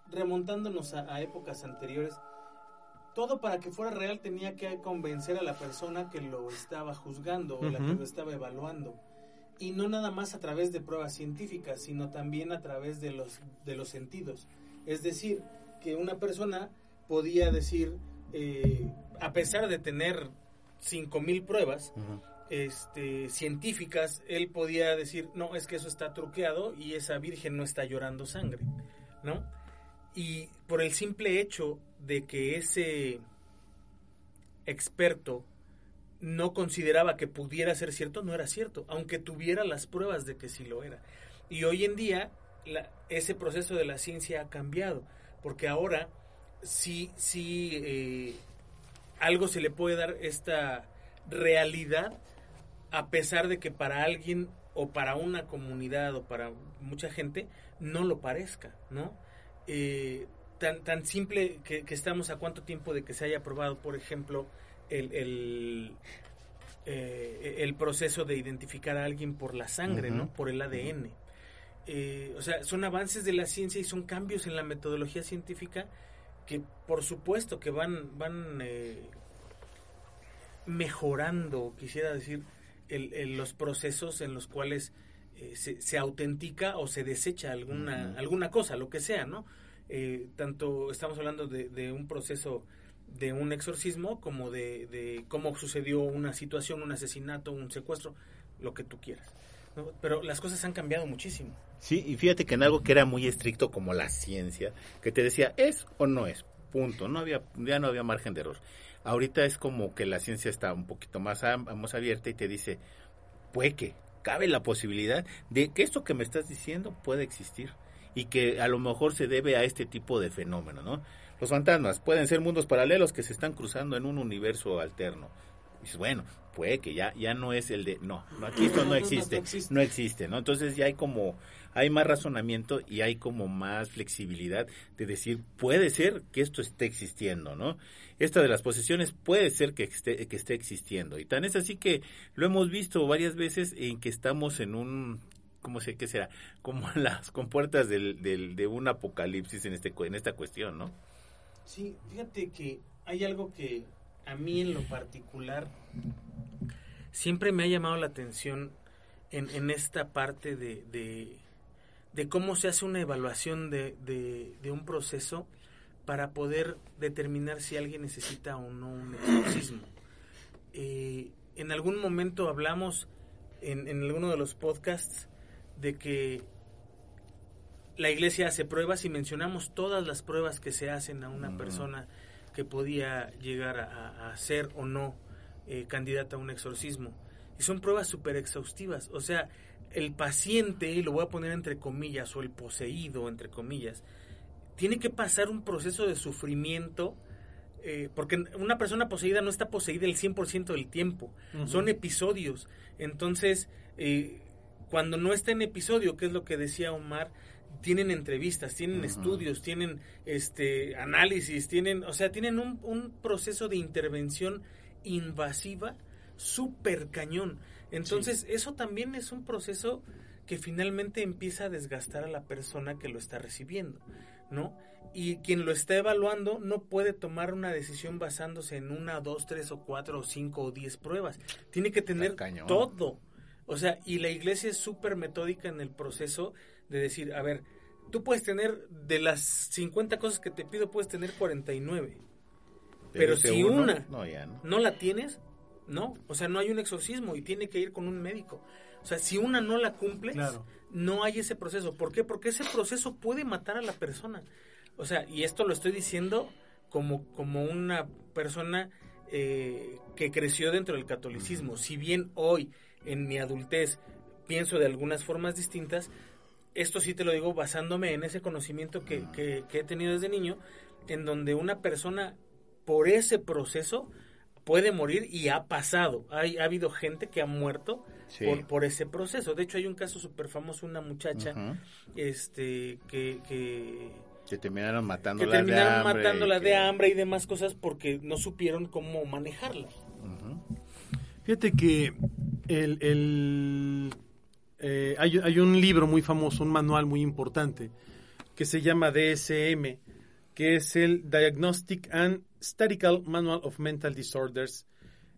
remontándonos a épocas anteriores, todo para que fuera real tenía que convencer a la persona que lo estaba juzgando o la que lo estaba evaluando. Y no nada más a través de pruebas científicas, sino también a través de los, de los sentidos. Es decir, que una persona podía decir, eh, a pesar de tener 5.000 pruebas este, científicas, él podía decir, no, es que eso está truqueado y esa virgen no está llorando sangre, ¿no? Y por el simple hecho de que ese experto no consideraba que pudiera ser cierto, no era cierto, aunque tuviera las pruebas de que sí lo era. Y hoy en día ese proceso de la ciencia ha cambiado, porque ahora sí, sí eh, algo se le puede dar esta realidad, a pesar de que para alguien o para una comunidad o para mucha gente no lo parezca, ¿no? Eh, tan, tan simple que, estamos a cuánto tiempo de que se haya aprobado, por ejemplo, el, el, eh, proceso de identificar a alguien por la sangre, ¿no? Por el ADN. Eh, o sea, son avances de la ciencia y son cambios en la metodología científica que por supuesto que van, van mejorando, quisiera decir, los procesos en los cuales eh, se, autentica o se desecha alguna, alguna cosa, lo que sea, ¿no? Eh, tanto estamos hablando de, un proceso de un exorcismo como de, cómo sucedió una situación, un asesinato, un secuestro, lo que tú quieras. Pero las cosas han cambiado muchísimo. Sí, y fíjate que en algo que era muy estricto como la ciencia, que te decía es o no es, punto, no había, ya no había margen de error. Ahorita es como que la ciencia está un poquito más, más abierta y te dice, puede que, cabe la posibilidad de que esto que me estás diciendo puede existir y que a lo mejor se debe a este tipo de fenómeno, ¿no? Los fantasmas pueden ser mundos paralelos que se están cruzando en un universo alterno. Y bueno, puede que ya ya no es el de no, aquí esto no [LAUGHS] existe, no existe, ¿no? Entonces ya hay como hay más razonamiento y hay como más flexibilidad de decir, puede ser que esto esté existiendo, ¿no? Esta de las posesiones puede ser que esté, que esté existiendo. Y tan es así que lo hemos visto varias veces en que estamos en un ¿cómo sé qué será? Como las compuertas del, del, de un apocalipsis en este en esta cuestión, ¿no? Sí, fíjate que hay algo que a mí en lo particular siempre me ha llamado la atención en, en esta parte de, cómo se hace una evaluación de un proceso para poder determinar si alguien necesita o no un exorcismo. Eh, en algún momento hablamos en, en alguno de los podcasts de que la iglesia hace pruebas y mencionamos todas las pruebas que se hacen a una persona que podía llegar a, a ser o no eh, candidata a un exorcismo. Y son pruebas súper exhaustivas. O sea, el paciente, y lo voy a poner entre comillas, o el poseído, entre comillas, tiene que pasar un proceso de sufrimiento, eh, porque una persona poseída no está poseída el 100% del tiempo, son episodios. Entonces, eh, cuando no está en episodio, que es lo que decía Omar, tienen entrevistas, tienen estudios, tienen este análisis, tienen, o sea, tienen un, un proceso de intervención invasiva súper cañón. Entonces, eso también es un proceso que finalmente empieza a desgastar a la persona que lo está recibiendo, ¿no? Y quien lo está evaluando no puede tomar una decisión basándose en una, dos, tres o cuatro o cinco o diez pruebas. Tiene que tener todo. O sea, y la iglesia es súper metódica en el proceso de decir, a ver, tú puedes tener, de las 50 cosas que te pido, puedes tener 49. Pero si uno, una No, ya no. no la tienes, no. O sea, no hay un exorcismo y tiene que ir con un médico. O sea, si una no la cumples, Claro. no hay ese proceso. ¿Por qué? Porque ese proceso puede matar a la persona. O sea, y esto lo estoy diciendo como, como una persona eh, que creció dentro del catolicismo. Si bien hoy, en mi adultez, pienso de algunas formas distintas, esto sí te lo digo basándome en ese conocimiento que, que- que he tenido desde niño, en donde una persona por ese proceso puede morir y ha pasado. Hay, ha habido gente que ha muerto Sí. por, por ese proceso. De hecho, hay un caso súper famoso, una muchacha este que, que, Que terminaron que matándola terminaron de hambre. matándola que- de hambre y demás cosas porque no supieron cómo manejarla. Fíjate que el, el, eh, hay, hay un libro muy famoso, un manual muy importante, que se llama DSM, que es el Diagnostic and Statistical Manual of Mental Disorders,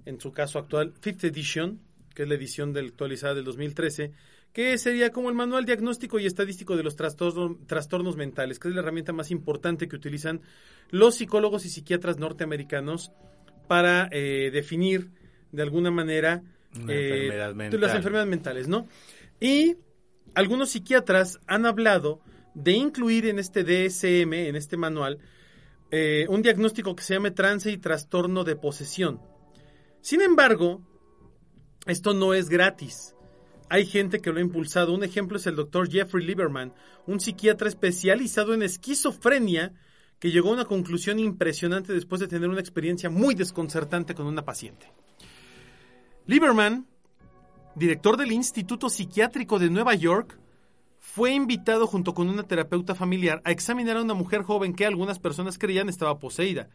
en su caso actual, Fifth Edition, que es la edición del, actualizada del 2013, que sería como el manual diagnóstico y estadístico de los trastorno- trastornos mentales, que es la herramienta más importante que utilizan los psicólogos y psiquiatras norteamericanos para eh, definir de alguna manera eh, enfermedad mental. las enfermedades mentales, ¿no? Y algunos psiquiatras han hablado de incluir en este DSM, en este manual, eh, un diagnóstico que se llame trance y trastorno de posesión. Sin embargo, esto no es gratis. Hay gente que lo ha impulsado. Un ejemplo es el doctor Jeffrey Lieberman, un psiquiatra especializado en esquizofrenia que llegó a una conclusión impresionante después de tener una experiencia muy desconcertante con una paciente. Lieberman, director del Instituto Psiquiátrico de Nueva York, fue invitado junto con una terapeuta familiar a examinar a una mujer joven que algunas personas creían estaba poseída.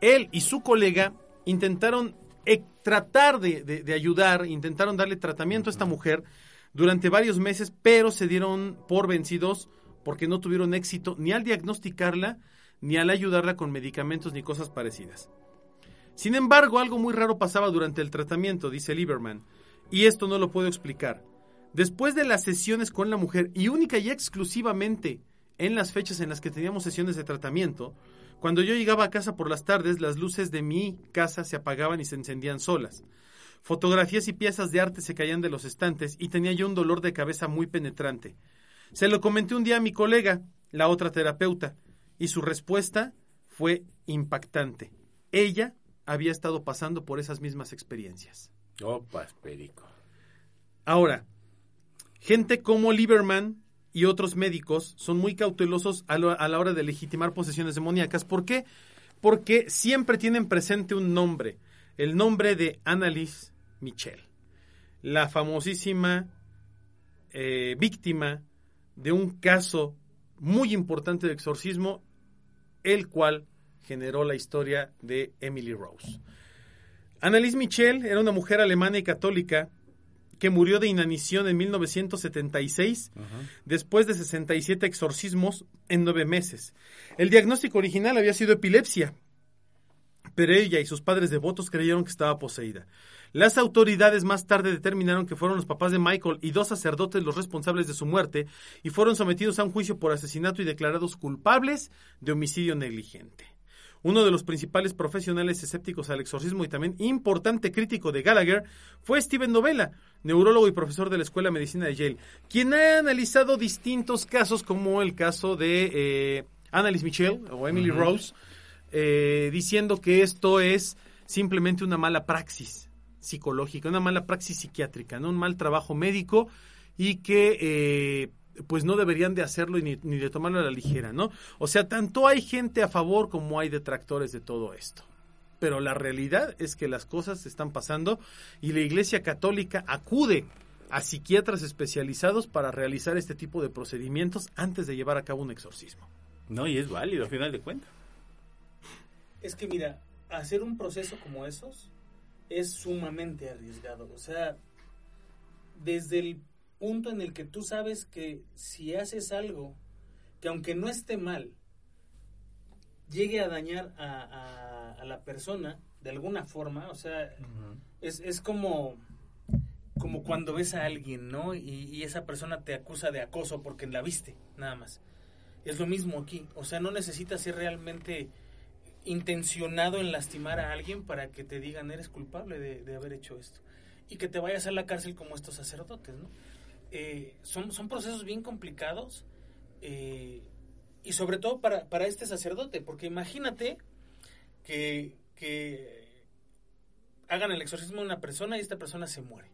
Él y su colega intentaron eh, tratar de ayudar, intentaron darle tratamiento a esta mujer durante varios meses, pero se dieron por vencidos porque no tuvieron éxito ni al diagnosticarla, ni al ayudarla con medicamentos ni cosas parecidas. Sin embargo, algo muy raro pasaba durante el tratamiento, dice Lieberman, y esto no lo puedo explicar. Después de las sesiones con la mujer, y única y exclusivamente en las fechas en las que teníamos sesiones de tratamiento, cuando yo llegaba a casa por las tardes, las luces de mi casa se apagaban y se encendían solas. Fotografías y piezas de arte se caían de los estantes y tenía yo un dolor de cabeza muy penetrante. Se lo comenté un día a mi colega, la otra terapeuta, y su respuesta fue impactante. Ella había estado pasando por esas mismas experiencias. Opas, perico. Ahora, gente como Lieberman y otros médicos son muy cautelosos a, lo- a la hora de legitimar posesiones demoníacas. ¿Por qué? Porque siempre tienen presente un nombre, el nombre de Annalise Michel, la famosísima eh, víctima de un caso muy importante de exorcismo, el cual generó la historia de Emily Rose. Annalise Michel era una mujer alemana y católica que murió de inanición en 1976, después de 67 exorcismos en nueve meses. El diagnóstico original había sido epilepsia, pero ella y sus padres devotos creyeron que estaba poseída. Las autoridades más tarde determinaron que fueron los papás de Michael y dos sacerdotes los responsables de su muerte y fueron sometidos a un juicio por asesinato y declarados culpables de homicidio negligente. Uno de los principales profesionales escépticos al exorcismo y también importante crítico de Gallagher fue Steven Novella, neurólogo y profesor de la Escuela de Medicina de Yale, quien ha analizado distintos casos como el caso de eh, Annalise Michel o Emily Rose, eh, diciendo que esto es simplemente una mala praxis psicológica, una mala praxis psiquiátrica, ¿no? un mal trabajo médico y que eh, pues no deberían de hacerlo ni, ni, de tomarlo a la ligera, ¿no? O sea, tanto hay gente a favor como hay detractores de todo esto. Pero la realidad es que las cosas están pasando y la Iglesia Católica acude a psiquiatras especializados para realizar este tipo de procedimientos antes de llevar a cabo un exorcismo. No, y es válido, al final de cuentas. Es que mira, hacer un proceso como esos es sumamente arriesgado. O sea, desde el punto en el que tú sabes que si haces algo que aunque no esté mal, llegue a dañar a, a, a la persona de alguna forma, o sea, uh -huh. es, es, como, como cuando ves a alguien, ¿no? Y, y, esa persona te acusa de acoso porque la viste, nada más. Es lo mismo aquí, o sea, no necesitas ser realmente intencionado en lastimar a alguien para que te digan eres culpable de, de haber hecho esto y que te vayas a la cárcel como estos sacerdotes, ¿no? Eh, son, son procesos bien complicados eh, y sobre todo para, para este sacerdote, porque imagínate que, que hagan el exorcismo a una persona y esta persona se muere.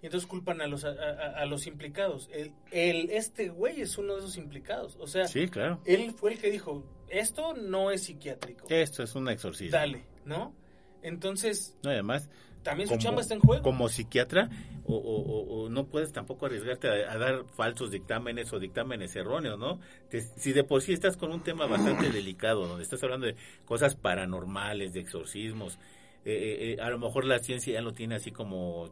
Y entonces culpan a los, a, a, a los implicados. El, el, este güey es uno de esos implicados. O sea, sí, claro. él fue el que dijo, esto no es psiquiátrico. Esto es un exorcismo. Dale, ¿no? Entonces... No, además... También su como, chamba está en juego. Como psiquiatra, o, o, o no puedes tampoco arriesgarte a, a, dar falsos dictámenes o dictámenes erróneos, ¿no? Te, si de por sí estás con un tema bastante [CLEARS THROAT] delicado, donde estás hablando de cosas paranormales, de exorcismos, eh, eh, a lo mejor la ciencia ya lo tiene así como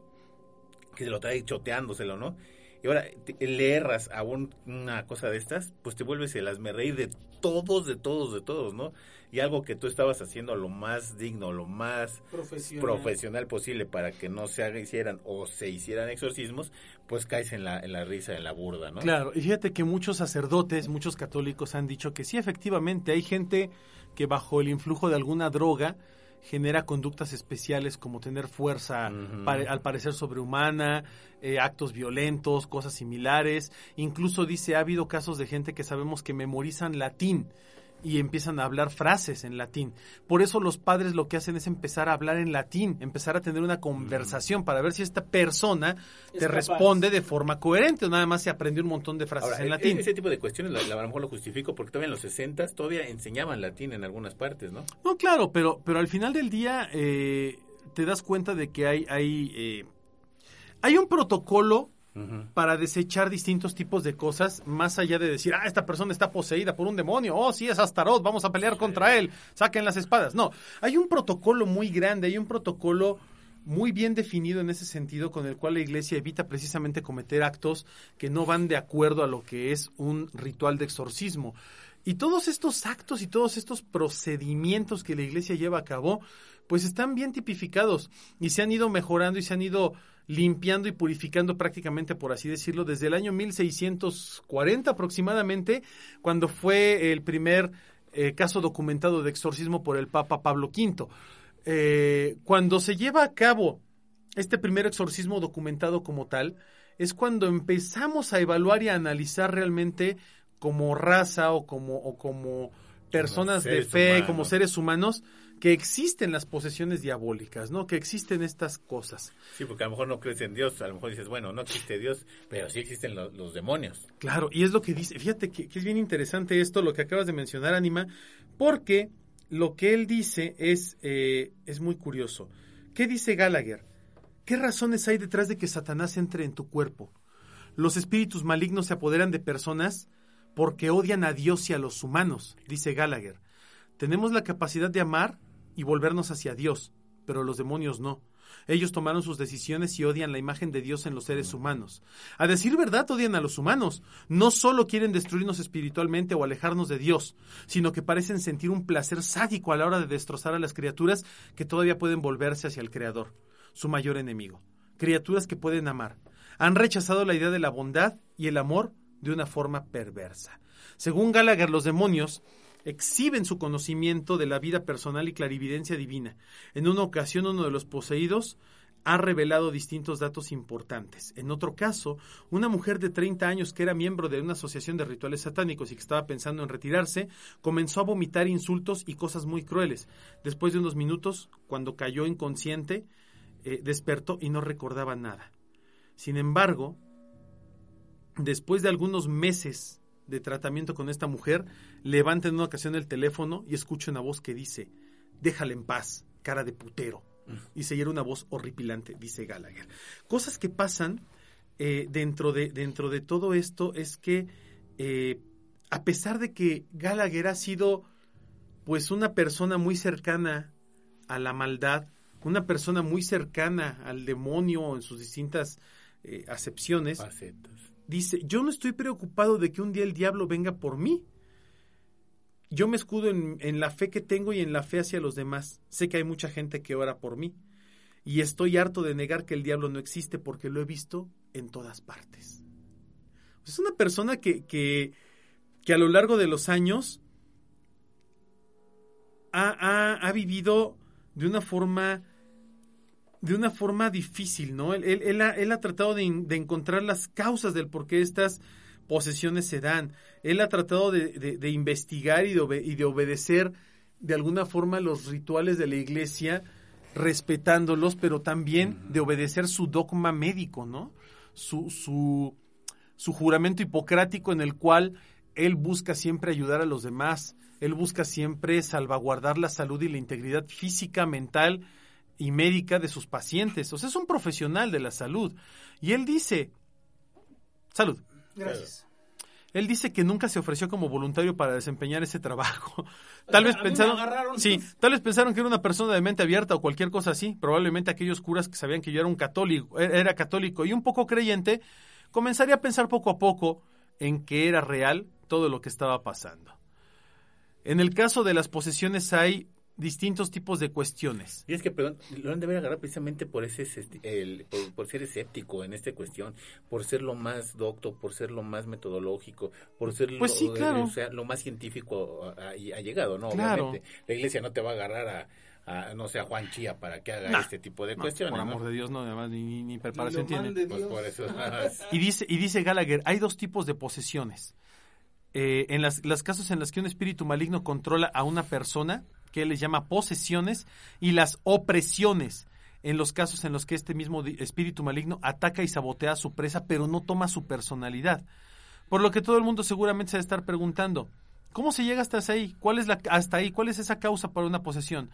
que se lo trae choteándoselo, ¿no? Y ahora te, le erras a un, una cosa de estas, pues te vuelves el reír de todos, de todos, de todos, ¿no? Y algo que tú estabas haciendo lo más digno, lo más profesional, profesional posible para que no se hicieran o se hicieran exorcismos, pues caes en la, en la risa, en la burda, ¿no? Claro, y fíjate que muchos sacerdotes, muchos católicos han dicho que sí, efectivamente, hay gente que bajo el influjo de alguna droga, genera conductas especiales como tener fuerza, uh -huh. al parecer sobrehumana, eh, actos violentos, cosas similares. Incluso dice, ha habido casos de gente que sabemos que memorizan latín y empiezan a hablar frases en latín. Por eso los padres lo que hacen es empezar a hablar en latín, empezar a tener una conversación para ver si esta persona es te capaz. responde de forma coherente o nada más se aprendió un montón de frases Ahora, en latín. Ese tipo de cuestiones a lo mejor lo justifico porque todavía en los 60 todavía enseñaban latín en algunas partes, ¿no? No, claro, pero, pero al final del día eh, te das cuenta de que hay, hay, eh, hay un protocolo Uh -huh. para desechar distintos tipos de cosas, más allá de decir, ah, esta persona está poseída por un demonio, oh, sí, es Astaroth, vamos a pelear sí. contra él, saquen las espadas. No, hay un protocolo muy grande, hay un protocolo muy bien definido en ese sentido con el cual la iglesia evita precisamente cometer actos que no van de acuerdo a lo que es un ritual de exorcismo. Y todos estos actos y todos estos procedimientos que la iglesia lleva a cabo, pues están bien tipificados y se han ido mejorando y se han ido limpiando y purificando prácticamente, por así decirlo, desde el año 1640 aproximadamente, cuando fue el primer eh, caso documentado de exorcismo por el Papa Pablo V. Eh, cuando se lleva a cabo este primer exorcismo documentado como tal, es cuando empezamos a evaluar y a analizar realmente como raza o como, o como personas de fe, humanos. como seres humanos, que existen las posesiones diabólicas, ¿no? Que existen estas cosas. Sí, porque a lo mejor no crees en Dios, a lo mejor dices, bueno, no existe Dios, pero sí existen lo, los demonios. Claro, y es lo que dice, fíjate que, que, es bien interesante esto, lo que acabas de mencionar, Anima, porque lo que él dice es, eh, es muy curioso. ¿Qué dice Gallagher? ¿Qué razones hay detrás de que Satanás entre en tu cuerpo? Los espíritus malignos se apoderan de personas porque odian a Dios y a los humanos, dice Gallagher. Tenemos la capacidad de amar y volvernos hacia Dios, pero los demonios no. Ellos tomaron sus decisiones y odian la imagen de Dios en los seres humanos. A decir verdad, odian a los humanos. No solo quieren destruirnos espiritualmente o alejarnos de Dios, sino que parecen sentir un placer sádico a la hora de destrozar a las criaturas que todavía pueden volverse hacia el Creador, su mayor enemigo. Criaturas que pueden amar. Han rechazado la idea de la bondad y el amor de una forma perversa. Según Gallagher, los demonios exhiben su conocimiento de la vida personal y clarividencia divina. En una ocasión uno de los poseídos ha revelado distintos datos importantes. En otro caso, una mujer de 30 años que era miembro de una asociación de rituales satánicos y que estaba pensando en retirarse, comenzó a vomitar insultos y cosas muy crueles. Después de unos minutos, cuando cayó inconsciente, eh, despertó y no recordaba nada. Sin embargo, después de algunos meses de tratamiento con esta mujer, levanta en una ocasión el teléfono y escucha una voz que dice, déjala en paz, cara de putero. Mm. Y se oye una voz horripilante, dice Gallagher. Cosas que pasan eh, dentro, de, dentro de todo esto es que, eh, a pesar de que Gallagher ha sido pues una persona muy cercana a la maldad, una persona muy cercana al demonio en sus distintas eh, acepciones, dice, yo no estoy preocupado de que un día el diablo venga por mí. Yo me escudo en, en, la fe que tengo y en la fe hacia los demás. Sé que hay mucha gente que ora por mí. Y estoy harto de negar que el diablo no existe porque lo he visto en todas partes. Es una persona que, que, que a lo largo de los años ha, ha, ha vivido de una forma de una forma difícil, ¿no? Él, él, ha, él ha, tratado de, de, encontrar las causas del por qué estas posesiones se dan. Él ha tratado de, de investigar y de, y de, obedecer de alguna forma los rituales de la iglesia, respetándolos, pero también de obedecer su dogma médico, ¿no? Su, su, su juramento hipocrático en el cual él busca siempre ayudar a los demás, él busca siempre salvaguardar la salud y la integridad física, mental, y médica de sus pacientes. O sea, es un profesional de la salud. Y él dice, salud. Gracias. Él dice que nunca se ofreció como voluntario para desempeñar ese trabajo. [LAUGHS] Tal vez pensaron, sí, tal vez pensaron que era una persona de mente abierta o cualquier cosa así. Probablemente aquellos curas que sabían que yo era un católico, e-, era católico y un poco creyente, comenzaría a pensar poco a poco en que era real todo lo que estaba pasando. En el caso de las posesiones hay distintos tipos de cuestiones. Y es que, perdón, lo han de haber agarrado precisamente por ese el, por, ser escéptico en esta cuestión, por ser lo más docto, por ser lo más metodológico, por ser pues lo, claro. o sea, lo más científico ha, llegado, ¿no? Obviamente. La iglesia no te va a agarrar a, no sé, a Juan Chía para que haga este tipo de cuestiones. Por amor de Dios, no, además ni, ni preparación tiene. Pues por eso. y dice, y dice Gallagher, hay dos tipos de posesiones. Eh, en las, las casos en las que un espíritu maligno controla a una persona, que él les llama posesiones, y las opresiones, en los casos en los que este mismo espíritu maligno ataca y sabotea a su presa, pero no toma su personalidad. Por lo que todo el mundo seguramente se va a estar preguntando, ¿cómo se llega hasta ahí? ¿Cuál es la, hasta ahí? ¿Cuál es esa causa para una posesión?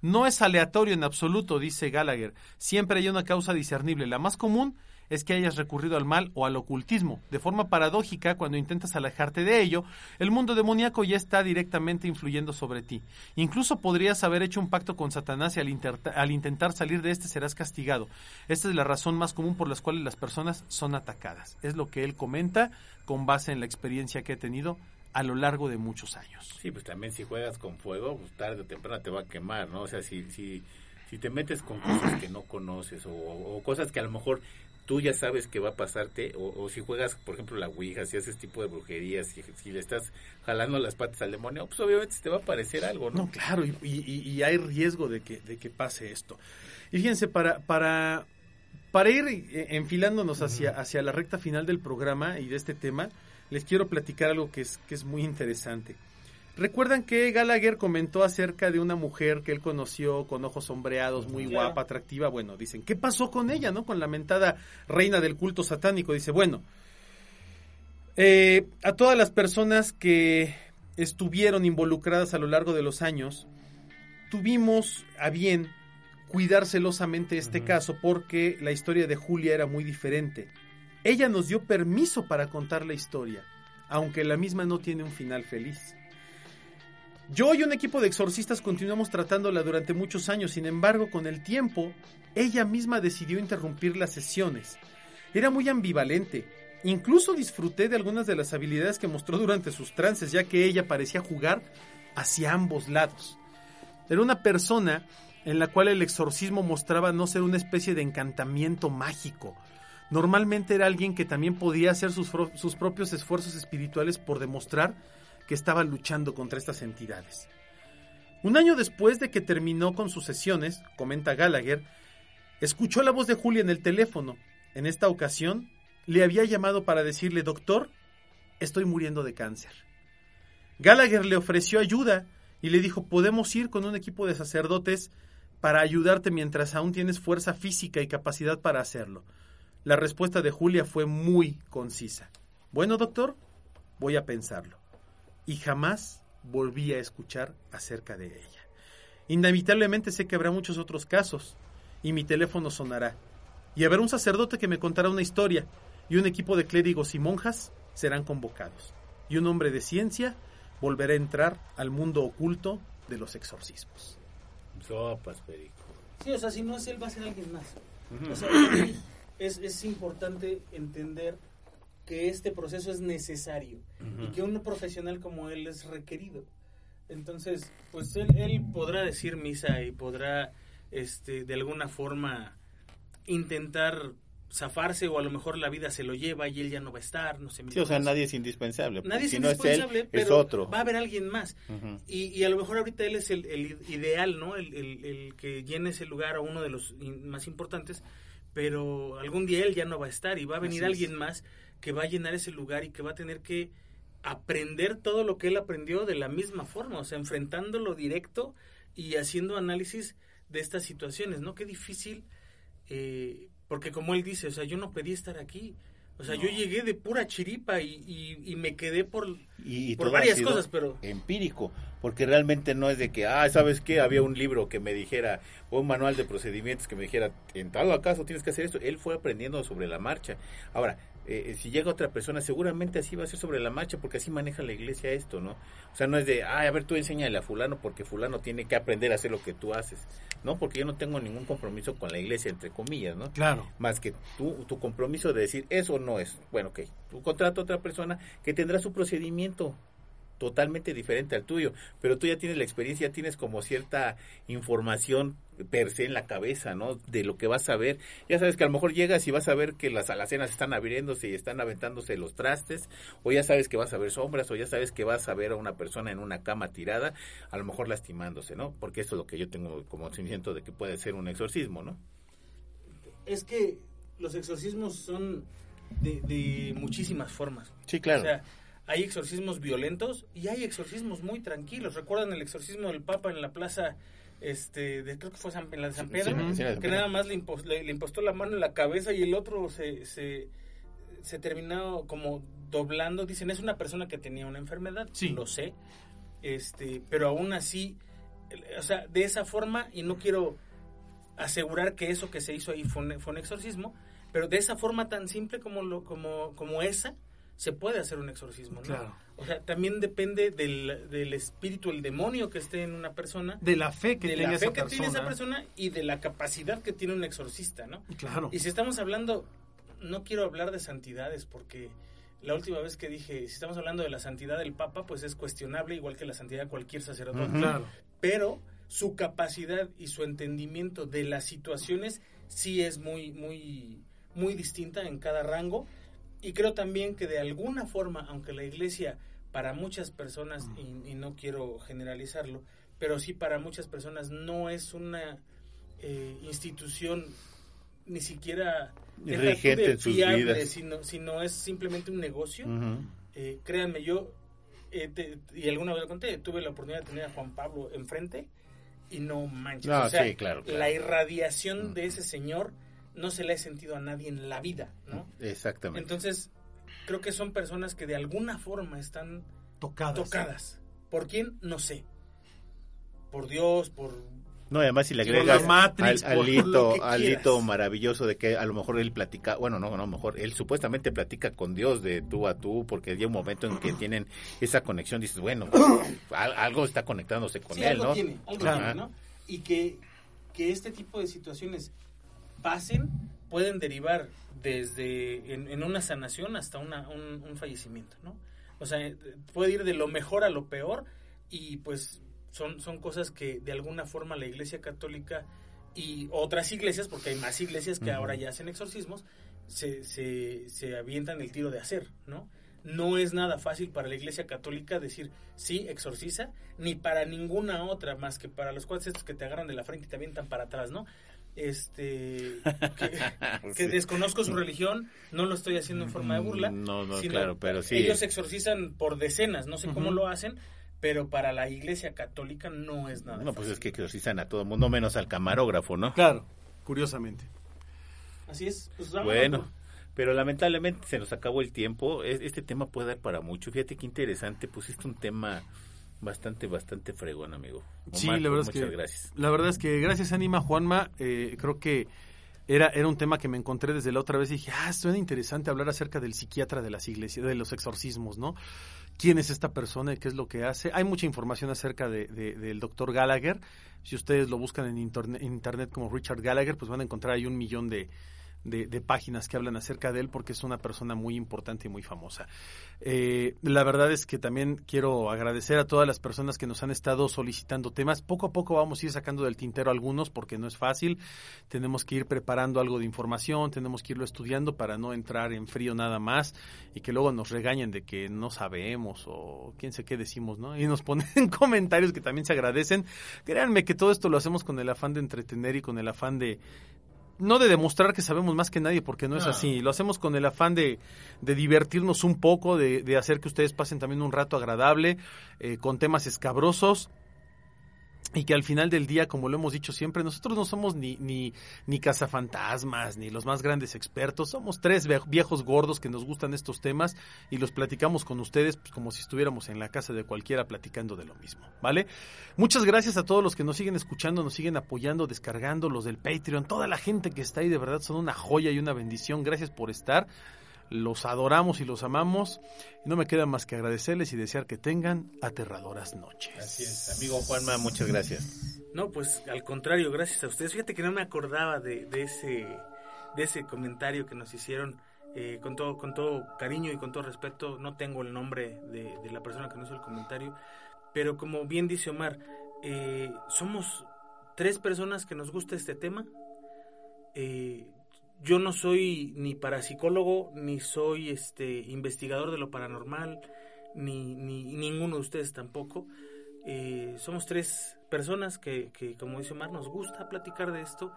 No es aleatorio en absoluto, dice Gallagher. Siempre hay una causa discernible. La más común es que hayas recurrido al mal o al ocultismo. De forma paradójica, cuando intentas alejarte de ello, el mundo demoníaco ya está directamente influyendo sobre ti. Incluso podrías haber hecho un pacto con Satanás y al, intentar salir de este serás castigado. Esta es la razón más común por las cuales las personas son atacadas. Es lo que él comenta con base en la experiencia que he tenido a lo largo de muchos años. Sí, pues también si juegas con fuego, pues tarde o temprano te va a quemar, ¿no? O sea, si, si, te metes con cosas que no conoces o cosas que a lo mejor tú ya sabes que va a pasarte, o, si juegas, por ejemplo, la Ouija, si haces tipo de brujerías, si, si, le estás jalando las patas al demonio, pues obviamente te va a aparecer algo, ¿no? No, claro, y, y, hay riesgo de que, de que pase esto. Y fíjense, para, para, para ir eh, enfilándonos hacia, hacia la recta final del programa y de este tema, les quiero platicar algo que es, que es muy interesante. Recuerdan que Gallagher comentó acerca de una mujer que él conoció con ojos sombreados, muy guapa, atractiva. Bueno, dicen, ¿qué pasó con ella, no? Con la mentada reina del culto satánico. Dice, bueno, eh, a todas las personas que estuvieron involucradas a lo largo de los años, tuvimos a bien cuidar celosamente este caso porque la historia de Julia era muy diferente. Ella nos dio permiso para contar la historia, aunque la misma no tiene un final feliz. Yo y un equipo de exorcistas continuamos tratándola durante muchos años, sin embargo, con el tiempo, ella misma decidió interrumpir las sesiones. Era muy ambivalente. Incluso disfruté de algunas de las habilidades que mostró durante sus trances, ya que ella parecía jugar hacia ambos lados. Era una persona en la cual el exorcismo mostraba no ser una especie de encantamiento mágico. Normalmente era alguien que también podía hacer sus, sus propios esfuerzos espirituales por demostrar que estaba luchando contra estas entidades. Un año después de que terminó con sus sesiones, comenta Gallagher, escuchó la voz de Julia en el teléfono. En esta ocasión, le había llamado para decirle, doctor, estoy muriendo de cáncer. Gallagher le ofreció ayuda y le dijo, podemos ir con un equipo de sacerdotes para ayudarte mientras aún tienes fuerza física y capacidad para hacerlo. La respuesta de Julia fue muy concisa. Bueno, doctor, voy a pensarlo. Y jamás volví a escuchar acerca de ella. Inevitablemente sé que habrá muchos otros casos, y mi teléfono sonará. Y habrá un sacerdote que me contará una historia, y un equipo de clérigos y monjas serán convocados. Y un hombre de ciencia volverá a entrar al mundo oculto de los exorcismos. Sopas, perico. Sí, o sea, si no es él, va a ser alguien más. O sea, [CLEARS THROAT] es, es importante entender que este proceso es necesario y que un profesional como él es requerido. Entonces, pues él, él podrá decir misa y podrá, este, de alguna forma, intentar zafarse o a lo mejor la vida se lo lleva y él ya no va a estar, no sé. Sí, o sea, nadie es indispensable. Nadie es si indispensable, no es él, pero es otro. va a haber alguien más. Ujú. y, y a lo mejor ahorita él es el, el ideal, ¿no? El, el- el que llene ese lugar o uno de los más importantes, pero algún día él ya no va a estar y va a venir Así es. alguien más que va a llenar ese lugar y que va a tener que aprender todo lo que él aprendió de la misma forma, o sea, enfrentándolo directo y haciendo análisis de estas situaciones, ¿no? Qué difícil, eh, porque como él dice, o sea, yo no pedí estar aquí, o sea, yo llegué de pura chiripa y, y- y me quedé por, y, por varias sido cosas, pero empírico, porque realmente no es de que, ah, ¿sabes qué? Había un libro que me dijera, o un manual de procedimientos que me dijera, en tal caso tienes que hacer esto. Él fue aprendiendo sobre la marcha. Ahora, eh, si llega otra persona, seguramente así va a ser sobre la marcha, porque así maneja la iglesia esto, ¿no? O sea, no es de, ah, a ver, tú enséñale a fulano, porque fulano tiene que aprender a hacer lo que tú haces, ¿no? Porque yo no tengo ningún compromiso con la iglesia, entre comillas, ¿no? Claro. más que tú, tu compromiso de decir eso no es. Bueno, ok, tú contrata a otra persona que tendrá su procedimiento totalmente diferente al tuyo, pero tú ya tienes la experiencia, ya tienes como cierta información per se en la cabeza, ¿no? De lo que vas a ver. Ya sabes que a lo mejor llegas y vas a ver que las alacenas están abriéndose y están aventándose los trastes, o ya sabes que vas a ver sombras, o ya sabes que vas a ver a una persona en una cama tirada, a lo mejor lastimándose, ¿no? Porque eso es lo que yo tengo como conocimiento de que puede ser un exorcismo, ¿no? es que los exorcismos son de, de muchísimas formas. Sí, claro. O sea, hay exorcismos violentos y hay exorcismos muy tranquilos. ¿Recuerdan el exorcismo del Papa en la plaza, este, de, creo que fue San- en la de San Pedro? sí, sí, que Pedro. nada más le, impos- le, le impostó la mano en la cabeza y el otro se, se, se terminó como doblando. Dicen, es una persona que tenía una enfermedad, Sí. lo sé, este, pero aún así, o sea, de esa forma, y no quiero asegurar que eso que se hizo ahí fue un, fue un exorcismo, pero de esa forma tan simple como, lo, como, como esa, se puede hacer un exorcismo, ¿no? Claro. O sea, también depende del, del espíritu, el demonio que esté en una persona, De la fe que de tenga la fe esa que tiene esa persona. y de la capacidad que tiene un exorcista, ¿no? Claro. Y si estamos hablando, no quiero hablar de santidades porque la última vez que dije, si estamos hablando de la santidad del Papa, pues es cuestionable igual que la santidad de cualquier sacerdote. Claro. Pero su capacidad y su entendimiento de las situaciones sí es muy, muy, muy distinta en cada rango. Y creo también que de alguna forma, aunque la iglesia para muchas personas, y, y no quiero generalizarlo, pero sí para muchas personas no es una eh, institución ni siquiera Rigente de en sus fiable, vidas. Sino, sino es simplemente un negocio. Eh, créanme, yo, eh, te- y alguna vez lo conté, tuve la oportunidad de tener a Juan Pablo enfrente y no manches. No, o sea, sí, claro, claro. La irradiación de ese señor no se la he sentido a nadie en la vida, ¿no? Exactamente. Entonces, creo que son personas que de alguna forma están Tocadas. tocadas. ¿Por quién? No sé. Por Dios, por No, además si le agregas la Matrix, al, al hito, hito maravilloso de que a lo mejor él platica, bueno, no, no, a lo mejor él supuestamente platica con Dios de tú a tú, porque hay un momento en que tienen esa conexión, dices, bueno, [COUGHS] al- algo está conectándose con Sí, él, algo ¿no? tiene, algo Claro. tiene, ¿no? Y que, que este tipo de situaciones pasen, pueden derivar desde en, en una sanación hasta una, un, un fallecimiento, ¿no? O sea, eh, puede ir de lo mejor a lo peor y pues son, son cosas que de alguna forma la Iglesia Católica y otras iglesias, porque hay más iglesias que ahora ya hacen exorcismos, se, se, se avientan el tiro de hacer, ¿no? No es nada fácil para la Iglesia Católica decir sí, exorciza, ni para ninguna otra, más que para los cuates estos que te agarran de la frente y te avientan para atrás, ¿no? Este, que, [LAUGHS] que Sí. desconozco su religión, no lo estoy haciendo en forma de burla. No, no, sino claro, pero sí. Ellos exorcizan por decenas, no sé cómo lo hacen, pero para la Iglesia Católica no es nada No, pues es que exorcizan a todo el mundo, menos al camarógrafo, ¿no? Claro, curiosamente. Así es, pues Bueno, ¿no? pero lamentablemente se nos acabó el tiempo. Es- Este tema puede dar para mucho. Fíjate qué interesante. Pusiste un tema bastante, bastante fregón, amigo. Sí, Omar, la verdad es que muchas gracias. la verdad es que gracias Anima Juanma, eh, creo que era era un tema que me encontré desde la otra vez y dije, ah, suena interesante hablar acerca del psiquiatra de las iglesias, de los exorcismos, ¿no? ¿Quién es esta persona y qué es lo que hace? Hay mucha información acerca de, de- del doctor Gallagher. Si ustedes lo buscan en internet, en internet como Richard Gallagher, pues van a encontrar ahí un millón de, de- de páginas que hablan acerca de él porque es una persona muy importante y muy famosa. Eh, la verdad es que también quiero agradecer a todas las personas que nos han estado solicitando temas. Poco a poco vamos a ir sacando del tintero algunos porque no es fácil. Tenemos que ir preparando algo de información, tenemos que irlo estudiando para no entrar en frío nada más y que luego nos regañen de que no sabemos o quién sé qué decimos, ¿no? Y nos ponen [LAUGHS] comentarios que también se agradecen. Créanme que todo esto lo hacemos con el afán de entretener y con el afán de no de demostrar que sabemos más que nadie, porque no es así. Lo hacemos con el afán de, de divertirnos un poco, de, de hacer que ustedes pasen también un rato agradable, eh, con temas escabrosos. Y que al final del día, como lo hemos dicho siempre, nosotros no somos ni, ni, ni cazafantasmas, ni los más grandes expertos. Somos tres vie- viejos gordos que nos gustan estos temas y los platicamos con ustedes pues, como si estuviéramos en la casa de cualquiera platicando de lo mismo, ¿vale? Muchas gracias a todos los que nos siguen escuchando, nos siguen apoyando, descargando, los del Patreon, toda la gente que está ahí, de verdad son una joya y una bendición. Gracias por estar. Los adoramos y los amamos. Y no me queda más que agradecerles y desear que tengan aterradoras noches. Así es, amigo Juanma, muchas gracias. No, pues al contrario, gracias a ustedes. Fíjate que no me acordaba de, de ese de ese comentario que nos hicieron eh, con todo con todo cariño y con todo respeto. No tengo el nombre de, de la persona que nos hizo el comentario, pero como bien dice Omar, eh, somos tres personas que nos gusta este tema. Eh, yo no soy ni parapsicólogo, ni soy este investigador de lo paranormal, ni, ni ninguno de ustedes tampoco. Eh, somos tres personas que, que, como dice Omar, nos gusta platicar de esto.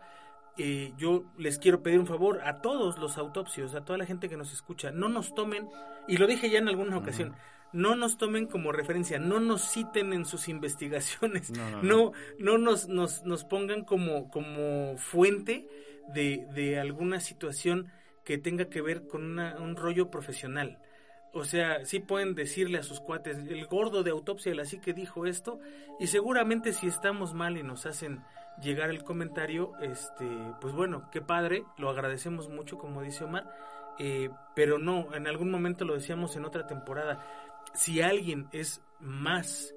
Eh, yo les quiero pedir un favor a todos los autopsios, a toda la gente que nos escucha, no nos tomen, y lo dije ya en alguna ocasión, no nos tomen como referencia, no nos citen en sus investigaciones, No, no, no, no. no, nos, nos, nos pongan como, como fuente de, alguna situación que tenga que ver con una- un rollo profesional. O sea, sí pueden decirle a sus cuates, el gordo de autopsia de la psique dijo esto, y seguramente si estamos mal y nos hacen llegar el comentario, este, pues bueno, qué padre, lo agradecemos mucho, como dice Omar, eh, pero no, en algún momento lo decíamos en otra temporada, si alguien es más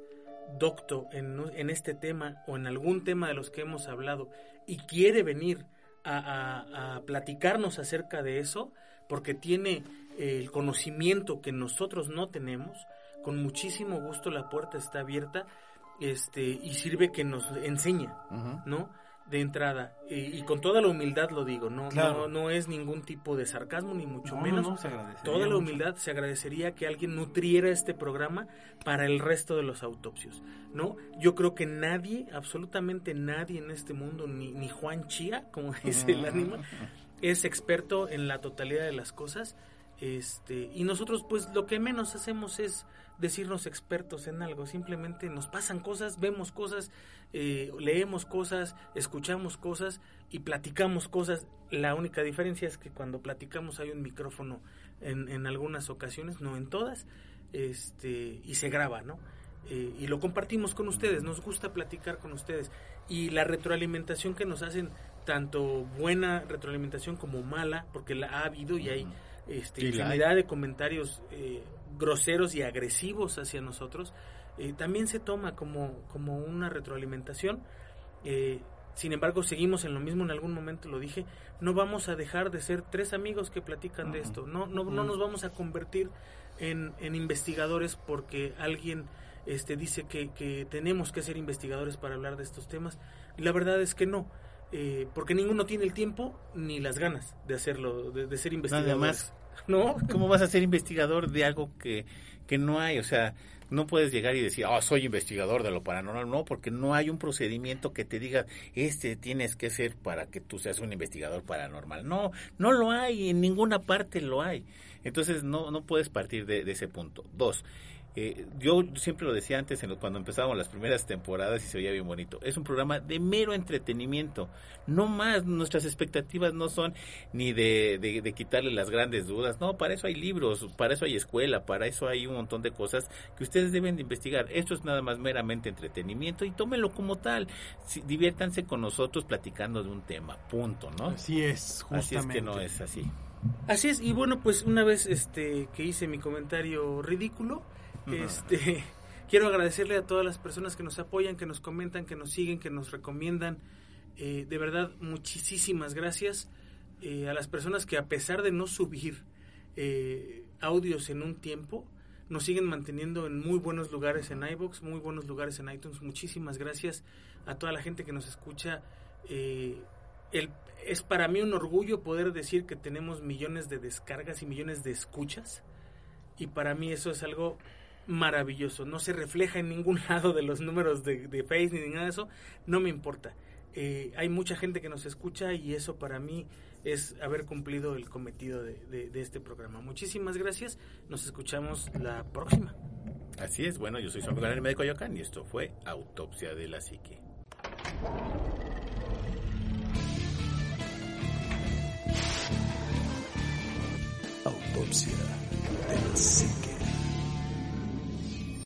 docto en, en este tema o en algún tema de los que hemos hablado y quiere venir a, a- a platicarnos acerca de eso, porque tiene eh, el conocimiento que nosotros no tenemos, con muchísimo gusto la puerta está abierta este, y sirve que nos enseña. ¿no? De entrada, y, y con toda la humildad lo digo, no, Claro. no, no es ningún tipo de sarcasmo, ni mucho No, no, menos. no, agradecería Toda la mucho. humildad se agradecería que alguien nutriera este programa para el resto de los autopsios, ¿no? Yo creo que nadie, absolutamente nadie en este mundo, ni, ni Juan Chía, como [LAUGHS] dice el ánima, es experto en la totalidad de las cosas. Este, y nosotros pues lo que menos hacemos es decirnos expertos en algo, simplemente nos pasan cosas, vemos cosas, eh, leemos cosas, escuchamos cosas y platicamos cosas. La única diferencia es que cuando platicamos hay un micrófono en, en algunas ocasiones, no en todas, este, y se graba, ¿no? eh, y lo compartimos con ustedes, nos gusta platicar con ustedes y la retroalimentación que nos hacen, tanto buena retroalimentación como mala, porque la ha habido y hay la infinidad de comentarios eh, groseros y agresivos hacia nosotros, eh, también se toma como, como una retroalimentación. Eh, sin embargo, seguimos en lo mismo, en algún momento lo dije, no vamos a dejar de ser tres amigos que platican de esto, no, no, no nos vamos a convertir en, en investigadores porque alguien este, dice que, que tenemos que ser investigadores para hablar de estos temas. La verdad es que no, eh, porque ninguno tiene el tiempo ni las ganas de hacerlo, de, de ser investigadores. más. [LAUGHS] ¿No? ¿Cómo vas a ser investigador de algo que, que no hay? O sea, no puedes llegar y decir, oh, soy investigador de lo paranormal. No, porque no hay un procedimiento que te diga, este tienes que ser para que tú seas un investigador paranormal. No, no lo hay, en ninguna parte lo hay. Entonces, no, no puedes partir de, de ese punto. Dos, eh, yo siempre lo decía antes en lo- cuando empezábamos las primeras temporadas y se oía bien bonito. Es un programa de mero entretenimiento. No más, nuestras expectativas no son ni de, de, de quitarle las grandes dudas. No, para eso hay libros, para eso hay escuela, para eso hay un montón de cosas que ustedes deben de investigar. Esto es nada más meramente entretenimiento y tómenlo como tal. Si- diviértanse con nosotros platicando de un tema, punto, ¿no? Así es, justamente. Así es que no es así. Así es, y bueno, pues una vez este que hice mi comentario ridículo, este [LAUGHS] quiero agradecerle a todas las personas que nos apoyan, que nos comentan, que nos siguen, que nos recomiendan. Eh, de verdad, muchísimas gracias eh, a las personas que a pesar de no subir eh, audios en un tiempo, nos siguen manteniendo en muy buenos lugares en iBox, muy buenos lugares en iTunes. Muchísimas gracias a toda la gente que nos escucha. Eh, el, es para mí un orgullo poder decir que tenemos millones de descargas y millones de escuchas. Y para mí eso es algo maravilloso. No se refleja en ningún [LAUGHS] lado de los números de, de Face ni nada de eso. No me importa. Eh, hay mucha gente que nos escucha y eso para mí es haber cumplido el cometido de, de- de este programa. Muchísimas gracias. Nos escuchamos la próxima. Así es, bueno, yo soy su amigo el médico Yocan y esto fue Autopsia de la Psique. Autopsia